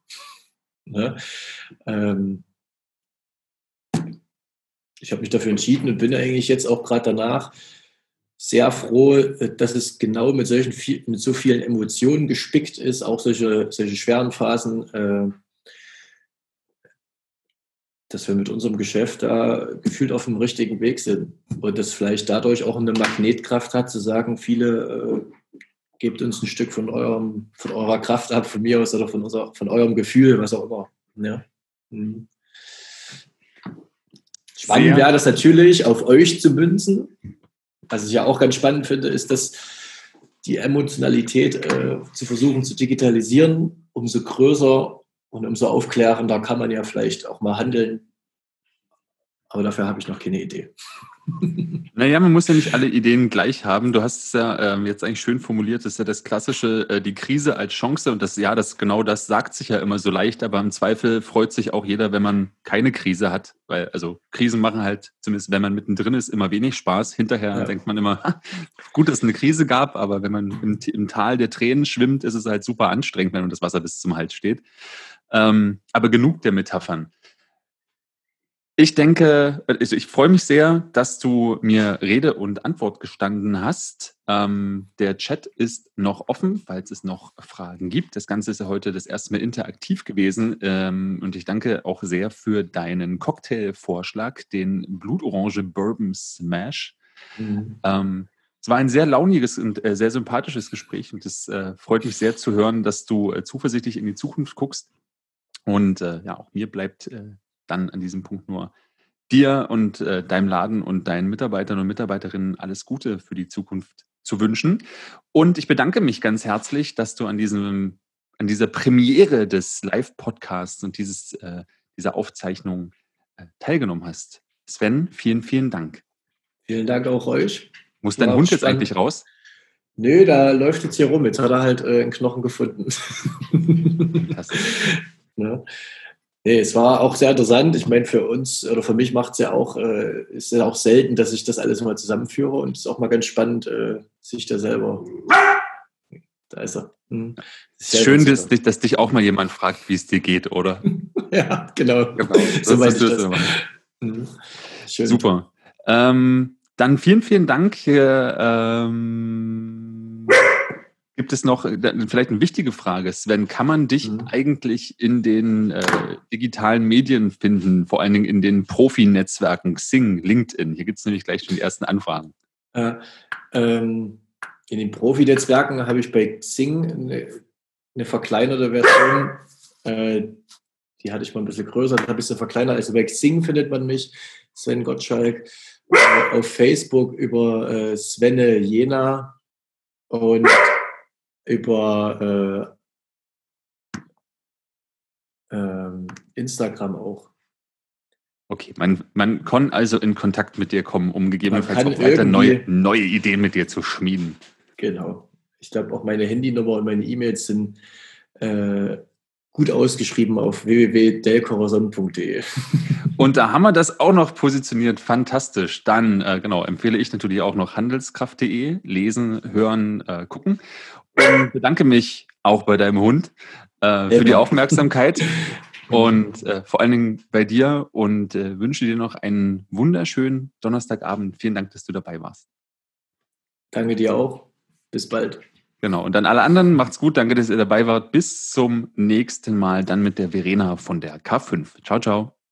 Speaker 2: Ne? Ähm, ich habe mich dafür entschieden und bin eigentlich jetzt auch gerade danach sehr froh, äh, dass es genau mit solchen mit so vielen Emotionen gespickt ist, auch solche, solche schweren Phasen, äh, dass wir mit unserem Geschäft da gefühlt auf dem richtigen Weg sind und das vielleicht dadurch auch eine Magnetkraft hat, zu sagen, viele äh, gebt uns ein Stück von eurem, von eurer Kraft ab, von mir aus oder von, unser, von eurem Gefühl, was auch immer. Ja. Mhm. Spannend wäre das natürlich, auf euch zu münzen was ich ja auch ganz spannend finde, ist, dass die Emotionalität äh, zu versuchen zu digitalisieren, umso größer und umso aufklärender kann man ja vielleicht auch mal handeln. Aber dafür habe ich noch keine Idee.
Speaker 1: Naja, man muss ja nicht alle Ideen gleich haben. Du hast es ja ähm, jetzt eigentlich schön formuliert, das ist ja das klassische, äh, die Krise als Chance. Und das, ja, das genau das sagt sich ja immer so leicht, aber im Zweifel freut sich auch jeder, wenn man keine Krise hat. Weil, also Krisen machen halt, zumindest wenn man mittendrin ist, immer wenig Spaß. Hinterher ja. denkt man immer, gut, dass es eine Krise gab, aber wenn man im, im, Tal der Tränen schwimmt, ist es halt super anstrengend, wenn das Wasser bis zum Hals steht. Ähm, aber genug der Metaphern. Ich denke, also ich freue mich sehr, dass du mir Rede und Antwort gestanden hast. Ähm, der Chat ist noch offen, falls es noch Fragen gibt. Das Ganze ist ja heute das erste Mal interaktiv gewesen. Ähm, und ich danke auch sehr für deinen Cocktailvorschlag, den Blutorange Bourbon Smash. Mhm. Ähm, es war ein sehr launiges und äh, sehr sympathisches Gespräch und es äh, freut mich sehr zu hören, dass du äh, zuversichtlich in die Zukunft guckst. Und äh, ja, auch mir bleibt äh, dann an diesem Punkt nur dir und äh, deinem Laden und deinen Mitarbeitern und Mitarbeiterinnen alles Gute für die Zukunft zu wünschen. Und ich bedanke mich ganz herzlich, dass du an diesem, an dieser Premiere des Live-Podcasts und dieses, äh, dieser Aufzeichnung äh, teilgenommen hast. Sven, vielen, vielen Dank.
Speaker 2: Vielen Dank auch euch.
Speaker 1: Muss dein Hund jetzt eigentlich raus?
Speaker 2: Nö, da läuft jetzt hier rum. Jetzt hat er halt äh, einen Knochen gefunden. ja. Nee, es war auch sehr interessant. Ich meine, für uns oder für mich macht es ja auch, äh, ist ja auch selten, dass ich das alles mal zusammenführe und es ist auch mal ganz spannend, äh, sich da selber. Da ist er. Hm.
Speaker 1: Ist Schön, dass, dass, dich auch mal jemand fragt, wie es dir geht, oder?
Speaker 2: ja, genau. genau
Speaker 1: so weiß ich das. Hm. Super. Ähm, dann vielen, vielen Dank. Hier, ähm, Gibt es noch äh, vielleicht eine wichtige Frage, Sven? Kann man dich mhm. eigentlich in den äh, digitalen Medien finden, vor allen Dingen in den Profi-Netzwerken, Xing, LinkedIn? Hier gibt es nämlich gleich schon die ersten Anfragen. Äh,
Speaker 2: ähm, in den Profi-Netzwerken habe ich bei Xing eine, eine verkleinerte Version. Äh, die hatte ich mal ein bisschen größer, da habe ich sie verkleinert. Also bei Xing findet man mich, Sven Gottschalk. Auf Facebook über äh, Svenne Jena und über äh, äh, Instagram auch.
Speaker 1: Okay, man, man kann also in Kontakt mit dir kommen, um gegebenenfalls auch weiter neue, neue Ideen mit dir zu schmieden.
Speaker 2: Genau. Ich glaube, auch meine Handynummer und meine E-Mails sind äh, gut ausgeschrieben auf www.delcorazon.de.
Speaker 1: Und da haben wir das auch noch positioniert. Fantastisch. Dann, äh, genau, empfehle ich natürlich auch noch handelskraft.de. Lesen, hören, äh, gucken und bedanke mich auch bei deinem Hund äh, für die Aufmerksamkeit und äh, vor allen Dingen bei dir und äh, wünsche dir noch einen wunderschönen Donnerstagabend. Vielen Dank, dass du dabei warst.
Speaker 2: Danke dir auch. Bis bald.
Speaker 1: Genau. Und dann alle anderen, macht's gut. Danke, dass ihr dabei wart. Bis zum nächsten Mal. Dann mit der Verena von der K5. Ciao, ciao.